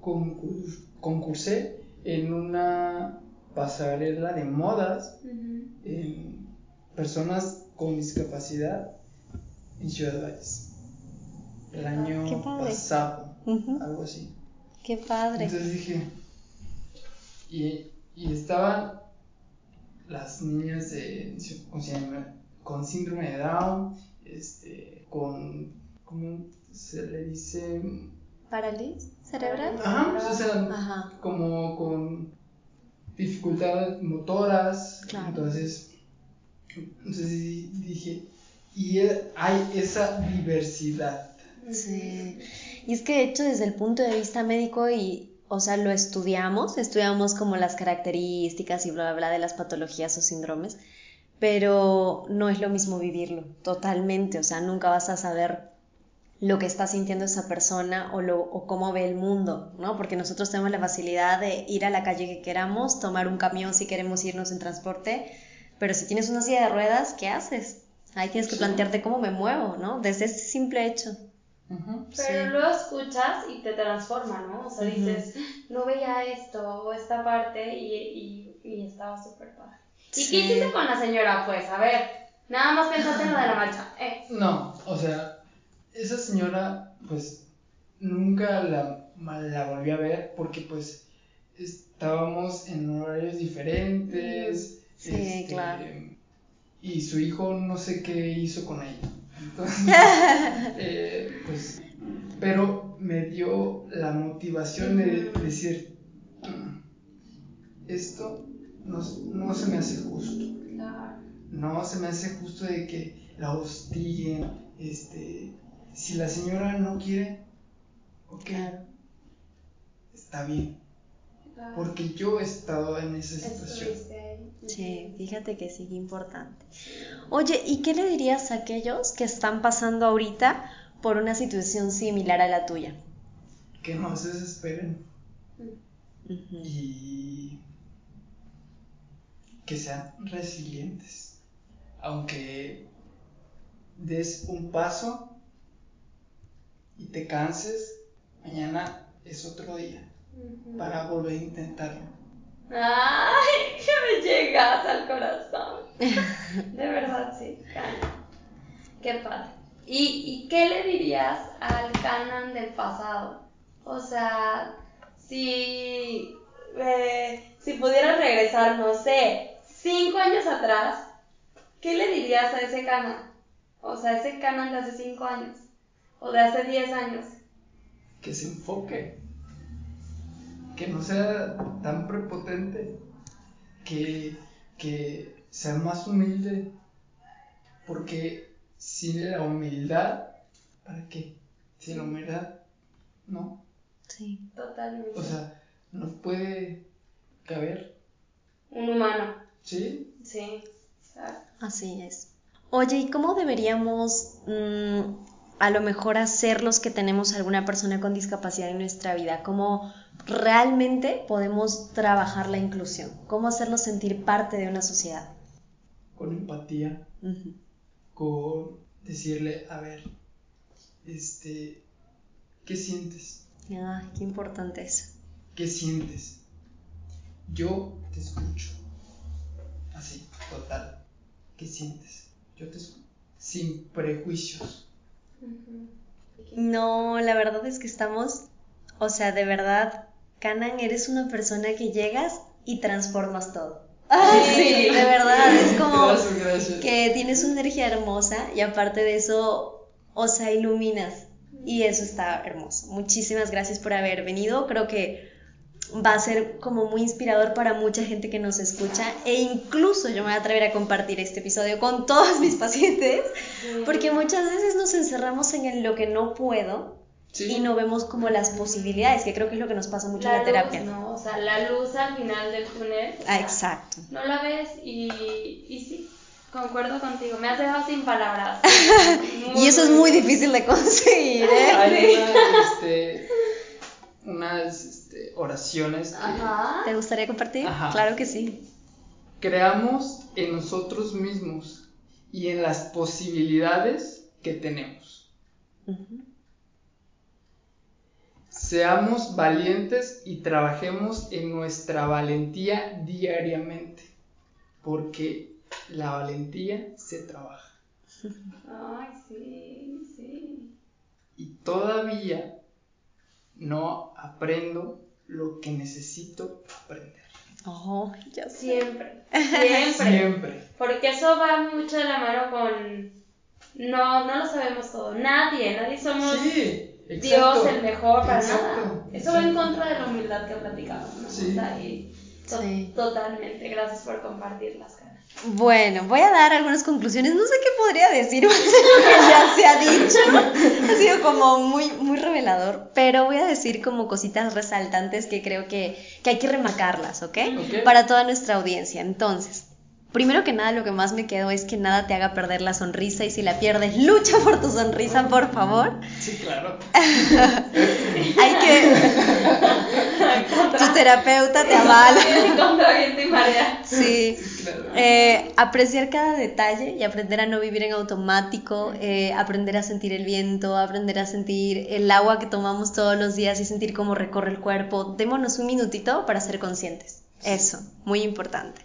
concurs- concursé en una pasarela de modas en personas con discapacidad en Ciudad Valles. El año Qué padre. pasado, algo así. Qué padre. Entonces dije, y, y estaban las niñas de, con síndrome de Down, este, con, ¿cómo se le dice? ¿Parálisis cerebral? Ajá, pues, o sea, Ajá. como con dificultades motoras, Claro. entonces, entonces di- dije, y e- hay esa diversidad. Sí. Y es que de hecho desde el punto de vista médico y, o sea, lo estudiamos, estudiamos como las características y bla, bla, bla de las patologías o síndromes, pero no es lo mismo vivirlo, totalmente, o sea, nunca vas a saber lo que está sintiendo esa persona o, lo, o cómo ve el mundo, ¿no? Porque nosotros tenemos la facilidad de ir a la calle que queramos, tomar un camión si queremos irnos en transporte, pero si tienes una silla de ruedas, ¿qué haces? Ahí tienes que Sí. plantearte cómo me muevo, ¿no? Desde ese simple hecho. Ujú. Pero Sí. luego escuchas y te transforma, ¿no? O sea, dices, no veía esto o esta parte y, y, y estaba súper padre. ¿Y Sí. qué hiciste con la señora? Pues, a ver, nada más pensaste en lo de la marcha. Eh. No, o sea, esa señora, pues, nunca la, la volví a ver porque, pues, estábamos en horarios diferentes. Sí, este, claro. Y su hijo no sé qué hizo con ella. Entonces, eh, pues, pero me dio la motivación de decir, "Mm, esto no, no se me hace justo. No se me hace justo de que la hostiguen. Este, si la señora no quiere, ok, está bien. claro. Porque yo he estado en esa situación. Sí, fíjate que sí, importante. Oye, ¿y qué le dirías a aquellos que están pasando ahorita por una situación similar a la tuya? Que no se desesperen y que sean resilientes. Aunque des un paso y te canses, mañana es otro día para volver a intentarlo. Ay, que me llegas al corazón. De verdad, sí, Canan. Qué padre. ¿Y, ¿Y qué le dirías al Canan del pasado? O sea, si, eh, si pudieras regresar, no sé, cinco años atrás, ¿qué le dirías a ese Canan? O sea, ese Canan de hace cinco años. O de hace diez años. Que se enfoque. Que no sea tan prepotente. Que, que sea más humilde. Porque sin la humildad, ¿para qué? Sin la humildad, no. Sí. Totalmente. O sea, no puede caber. Un humano. ¿Sí? Sí. Así es. Oye, ¿y cómo deberíamos mm, a lo mejor hacer los que tenemos alguna persona con discapacidad en nuestra vida? ¿Cómo realmente podemos trabajar la inclusión? ¿Cómo hacerlos sentir parte de una sociedad? Con empatía. Con decirle, a ver, este, ¿qué sientes? Ay, qué importante eso. ¿Qué sientes? Yo te escucho. Así, total. ¿Qué sientes? Yo te escucho. Sin prejuicios. No, la verdad es que estamos, o sea, de verdad, Canan, eres una persona que llegas y transformas todo. Ah, sí, de verdad, es como Gracias, gracias. que tienes una energía hermosa y aparte de eso, o sea, iluminas y eso está hermoso. Muchísimas gracias por haber venido, creo que va a ser como muy inspirador para mucha gente que nos escucha e incluso yo me voy a atrever a compartir este episodio con todos mis pacientes porque muchas veces nos encerramos en el lo que no puedo Sí. y no vemos como las posibilidades, que creo que es lo que nos pasa mucho La en la terapia. luz, ¿no? O sea, la luz al final del túnel. o Ah, exacto. No la ves y, y sí, concuerdo contigo. Me has dejado sin palabras. Y eso es muy difícil de conseguir, ¿eh? Unas, este, unas este, oraciones que Ajá. ¿Te gustaría compartir? Ajá. Claro que sí. creamos en nosotros mismos y en las posibilidades que tenemos. Seamos valientes y trabajemos en nuestra valentía diariamente, porque la valentía se trabaja. Ay, sí, sí. Y todavía no aprendo lo que necesito aprender. Oh, ya. Siempre, siempre. Siempre. Porque eso va mucho de la mano con. No, no lo sabemos todo. Nadie, nadie somos Sí, Dios el mejor para Exacto, nada. Eso va en contra de la humildad que platicamos, ¿no? Sí. O sea, y to- Sí. totalmente. Gracias por compartirlas, Cara. Bueno, voy a dar algunas conclusiones. No sé qué podría decir más de lo que ya se ha dicho. Ha sido como muy, muy revelador, pero voy a decir como cositas resaltantes que creo que, que hay que remarcarlas, ¿ok? Ok. Para toda nuestra audiencia. Entonces, primero que nada, lo que más me quedó es que nada te haga perder la sonrisa y si la pierdes, lucha por tu sonrisa, por favor. Sí, claro. Hay que... tu terapeuta te avala. Sí. Claro. Eh, apreciar cada detalle y aprender a no vivir en automático, eh, aprender a sentir el viento, aprender a sentir el agua que tomamos todos los días y sentir cómo recorre el cuerpo. Démonos un minutito para ser conscientes. Eso, muy importante.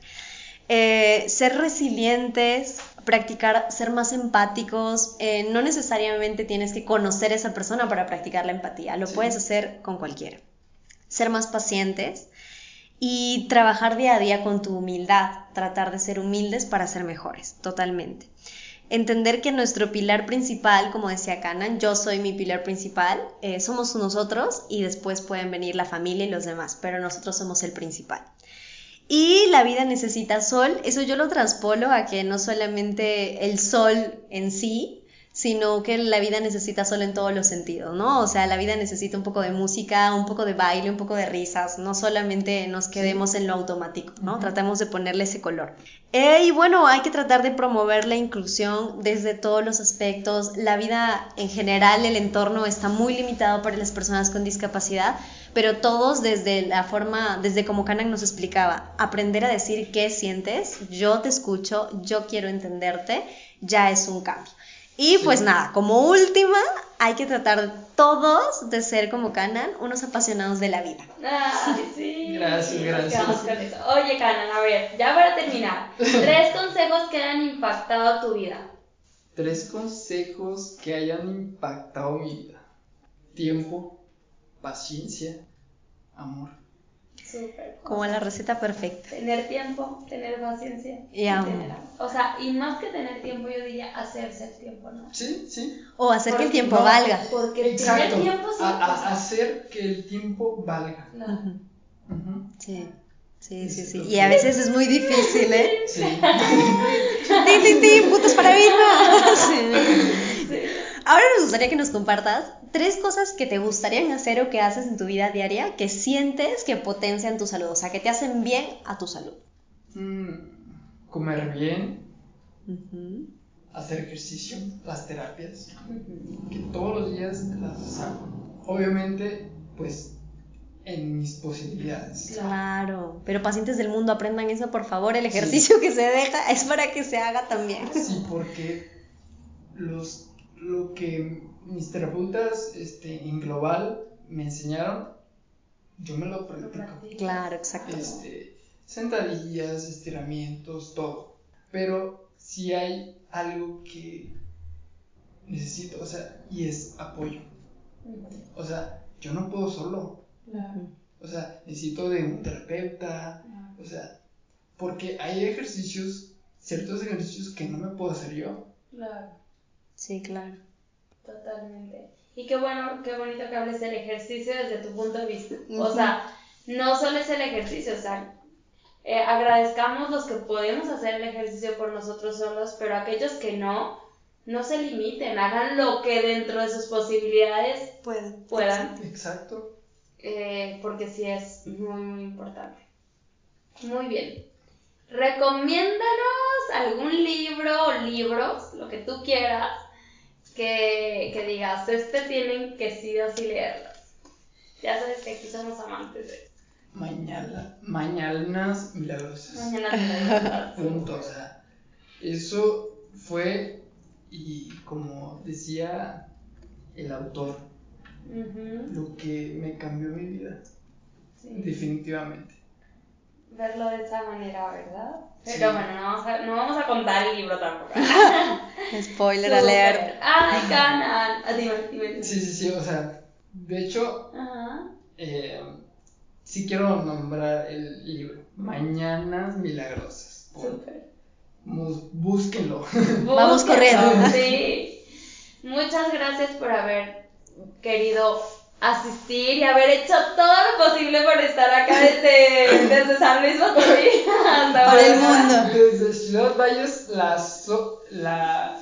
Eh, ser resilientes, practicar, ser más empáticos. eh, no necesariamente tienes que conocer a esa persona para practicar la empatía, lo Sí. puedes hacer con cualquiera. Ser más pacientes y trabajar día a día con tu humildad, tratar de ser humildes para ser mejores, totalmente. Entender que nuestro pilar principal, como decía Canan, yo soy mi pilar principal, eh, somos nosotros y después pueden venir la familia y los demás, pero nosotros somos el principal. Y la vida necesita sol, eso yo lo traspolo a que no solamente el sol en sí, sino que la vida necesita sol en todos los sentidos, ¿no? O sea, la vida necesita un poco de música, un poco de baile, un poco de risas, no solamente nos quedemos en lo automático, ¿no? Tratemos de ponerle ese color. Eh, y bueno, hay que tratar de promover la inclusión desde todos los aspectos. La vida en general, el entorno está muy limitado para las personas con discapacidad, pero todos desde la forma, desde como Canan nos explicaba, aprender a decir qué sientes, yo te escucho, yo quiero entenderte, ya es un cambio. Y pues nada, como última, hay que tratar todos de ser como Canan, unos apasionados de la vida. Ay, sí. Gracias, gracias. Con eso. Oye, Canan, a ver, ya para terminar, tres consejos que han impactado tu vida. Tres consejos que hayan impactado mi vida. Tiempo, paciencia, amor. Súper. Como la receta perfecta. Tener tiempo, tener paciencia. Y tener. O sea, y más que tener tiempo, yo diría hacerse el tiempo, ¿no? Sí, sí. O hacer que el tiempo no, valga. Porque Exacto. tener tiempo sí. A- hacer que el tiempo valga. Sí, sí, sí, sí. Y a veces es muy difícil, ¿eh? Sí. ¡Tin, tin, tin! ¡Putos para Vilma! Sí. Ahora nos gustaría que nos compartas tres cosas que te gustarían hacer o que haces en tu vida diaria que sientes que potencian tu salud, o sea, que te hacen bien a tu salud. Mm, comer bien, hacer ejercicio, las terapias, que todos los días las hago. Obviamente, pues, en mis posibilidades. Claro, pero pacientes del mundo aprendan eso, por favor. El ejercicio que se deja es para que se haga también. Sí, porque los, lo que mis terapeutas este, en global me enseñaron, yo me lo practico. Claro, exacto. Este, sentadillas, estiramientos, todo. Pero si hay algo que necesito, o sea, y es apoyo. O sea, yo no puedo solo. Claro. O sea, necesito de un terapeuta. O sea, porque hay ejercicios, ciertos ejercicios que no me puedo hacer yo. Claro. Sí, claro. Totalmente. Y qué bueno, qué bonito que hables del ejercicio desde tu punto de vista. O sea, no solo es el ejercicio, o sea, eh, agradezcamos los que podemos hacer el ejercicio por nosotros solos, pero aquellos que no, no se limiten, hagan lo que dentro de sus posibilidades Pueden. puedan, Exacto. eh, porque sí es muy, muy importante. Muy bien. Recomiéndanos algún libro o libros, lo que tú quieras, que, que digas, este tienen que sí o sí leerlos. Ya sabes que aquí somos amantes de Mañana, mañanas milagrosas. mañana te la digo. Punto. O sea, eso fue, y como decía el autor, lo que me cambió mi vida. sí. Definitivamente. Verlo de esa manera, ¿verdad? Sí. Pero bueno, no vamos, a, no vamos a contar el libro tampoco. Spoiler alert. Ay, Canan. Ah, dime, dime. Sí, sí, sí. O sea, de hecho, Ajá. eh, sí quiero nombrar el libro. Mañanas milagrosas. Súper. Búsquenlo. Vamos corriendo. Sí. Muchas gracias por haber querido asistir y haber hecho todo lo posible por estar acá desde, desde San Luis Potosí hasta Para el mundo. Desde Ciudad Valles, la, so- la,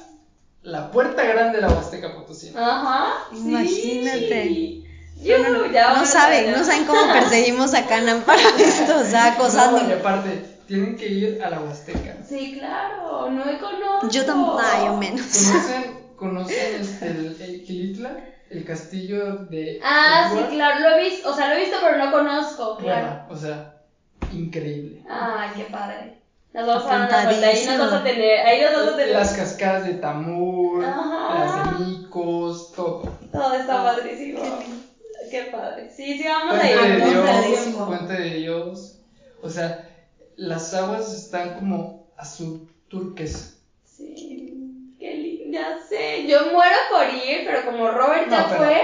la puerta grande de la Huasteca Potosí. Ajá. sí. Imagínate. Yo, ya no saben, no saben cómo perseguimos a Canan para esto, o sea, No, y acosando. aparte, tienen que ir a la Huasteca. Sí, claro, no me conozco. Yo tampoco, yo menos. ¿Conocen, conocen este, el, el? El castillo de. Ah, sí, claro, lo he visto, o sea, lo he visto, pero no conozco, claro. Bueno, o sea, increíble. Ay, qué padre. Nos vamos a dar una vuelta, ahí nos vas a tener, ahí nos vas a tener. Las cascadas de Tamur, Ajá. las de Micos, todo. Todo está Ah, padrísimo. Qué padre. Sí, sí, vamos a Puente ir. de a ir Dios, tiempo. Puente de Dios. O sea, las aguas están como azul turquesa. Sí. Ya sé, yo muero por ir, pero como Robert ya pero- fue,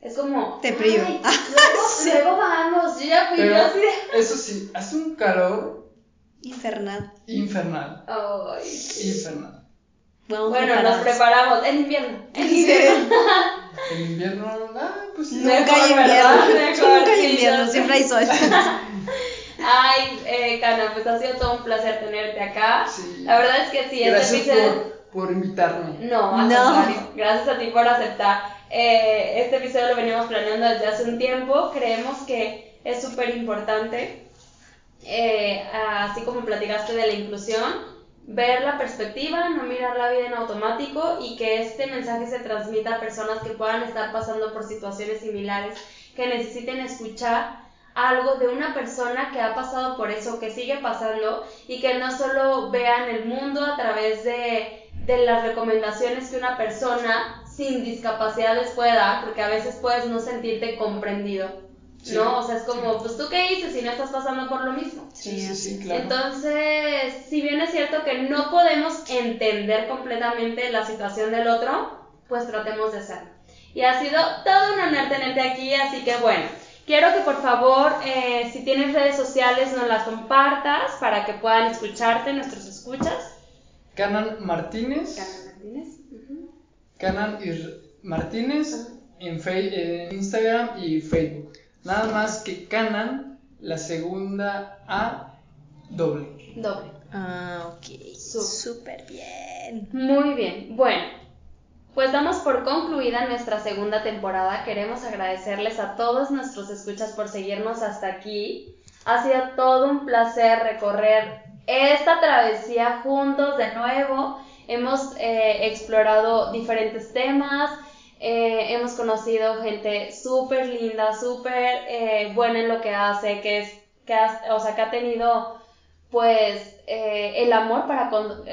es como. Te privo. "Ay, luego, luego vamos, yo ya fui, Pero yo así de. eso sí, hace un calor Infernal. infernal. Ay, sí. Infernal. Vamos Bueno, preparados. nos preparamos. En invierno. En Sí. invierno. En invierno, ah, pues sí. Nunca hay invierno. Mejor, Nunca hay sí, invierno, siempre hay sol. Ay, eh, Cana, pues ha sido todo un placer tenerte acá. Sí. La verdad es que sí, este Gracias episodio. por, por invitarme. No, al No. contrario. Gracias a ti por aceptar. Eh, este episodio lo veníamos planeando desde hace un tiempo. Creemos que es súper importante, eh, así como platicaste de la inclusión, ver la perspectiva, no mirar la vida en automático y que este mensaje se transmita a personas que puedan estar pasando por situaciones similares, que necesiten escuchar algo de una persona que ha pasado por eso, que sigue pasando y que no solo vean el mundo a través de, de las recomendaciones que una persona sin discapacidad les puede dar, porque a veces puedes no sentirte comprendido, Sí, ¿no? O sea, es como, pues tú qué dices si no estás pasando por lo mismo. Sí, sí, sí, claro. Entonces, si bien es cierto que no podemos entender completamente la situación del otro, pues tratemos de hacerlo. Y ha sido todo un honor tenerte aquí, así que bueno, quiero que por favor, eh, si tienes redes sociales, nos las compartas para que puedan escucharte, nuestros escuchas. Canan Martínez. Carmen Martínez. Canan Martínez en, Fe- en Instagram y Facebook. Nada más que Canan, la segunda A doble. Doble. Ah, ok. Súper. Súper bien. Muy bien, bueno, pues damos por concluida nuestra segunda temporada. Queremos agradecerles a todos nuestros escuchas por seguirnos hasta aquí. Ha sido todo un placer recorrer esta travesía juntos de nuevo. Hemos eh, explorado diferentes temas, eh, hemos conocido gente súper linda, súper eh, buena en lo que hace, que es, que ha- tenido pues el amor para,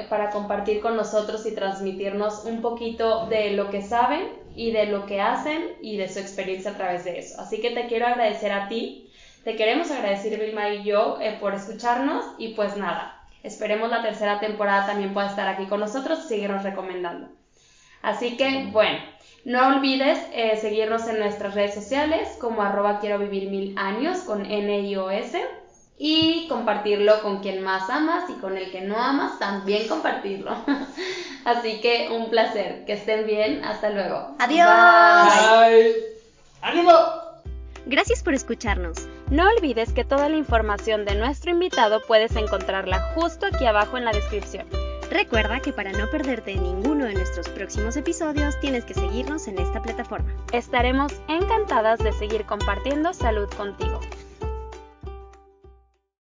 para compartir con nosotros y transmitirnos un poquito de lo que saben y de lo que hacen y de su experiencia a través de eso. Así que te quiero agradecer a ti, te queremos agradecer Vilma y yo eh, por escucharnos y pues nada, esperemos la tercera temporada también pueda estar aquí con nosotros y seguirnos recomendando. Así que bueno, no olvides eh, seguirnos en nuestras redes sociales como arroba quiero vivir mil años con N I O S y compartirlo con quien más amas y con el que no amas también compartirlo. Así que un placer, que estén bien, hasta luego. Adiós. Bye. ¡Bye! ¡Ánimo! Gracias por escucharnos. No olvides que toda la información de nuestro invitado puedes encontrarla justo aquí abajo en la descripción. Recuerda que para no perderte ninguno de nuestros próximos episodios tienes que seguirnos en esta plataforma. Estaremos encantadas de seguir compartiendo salud contigo.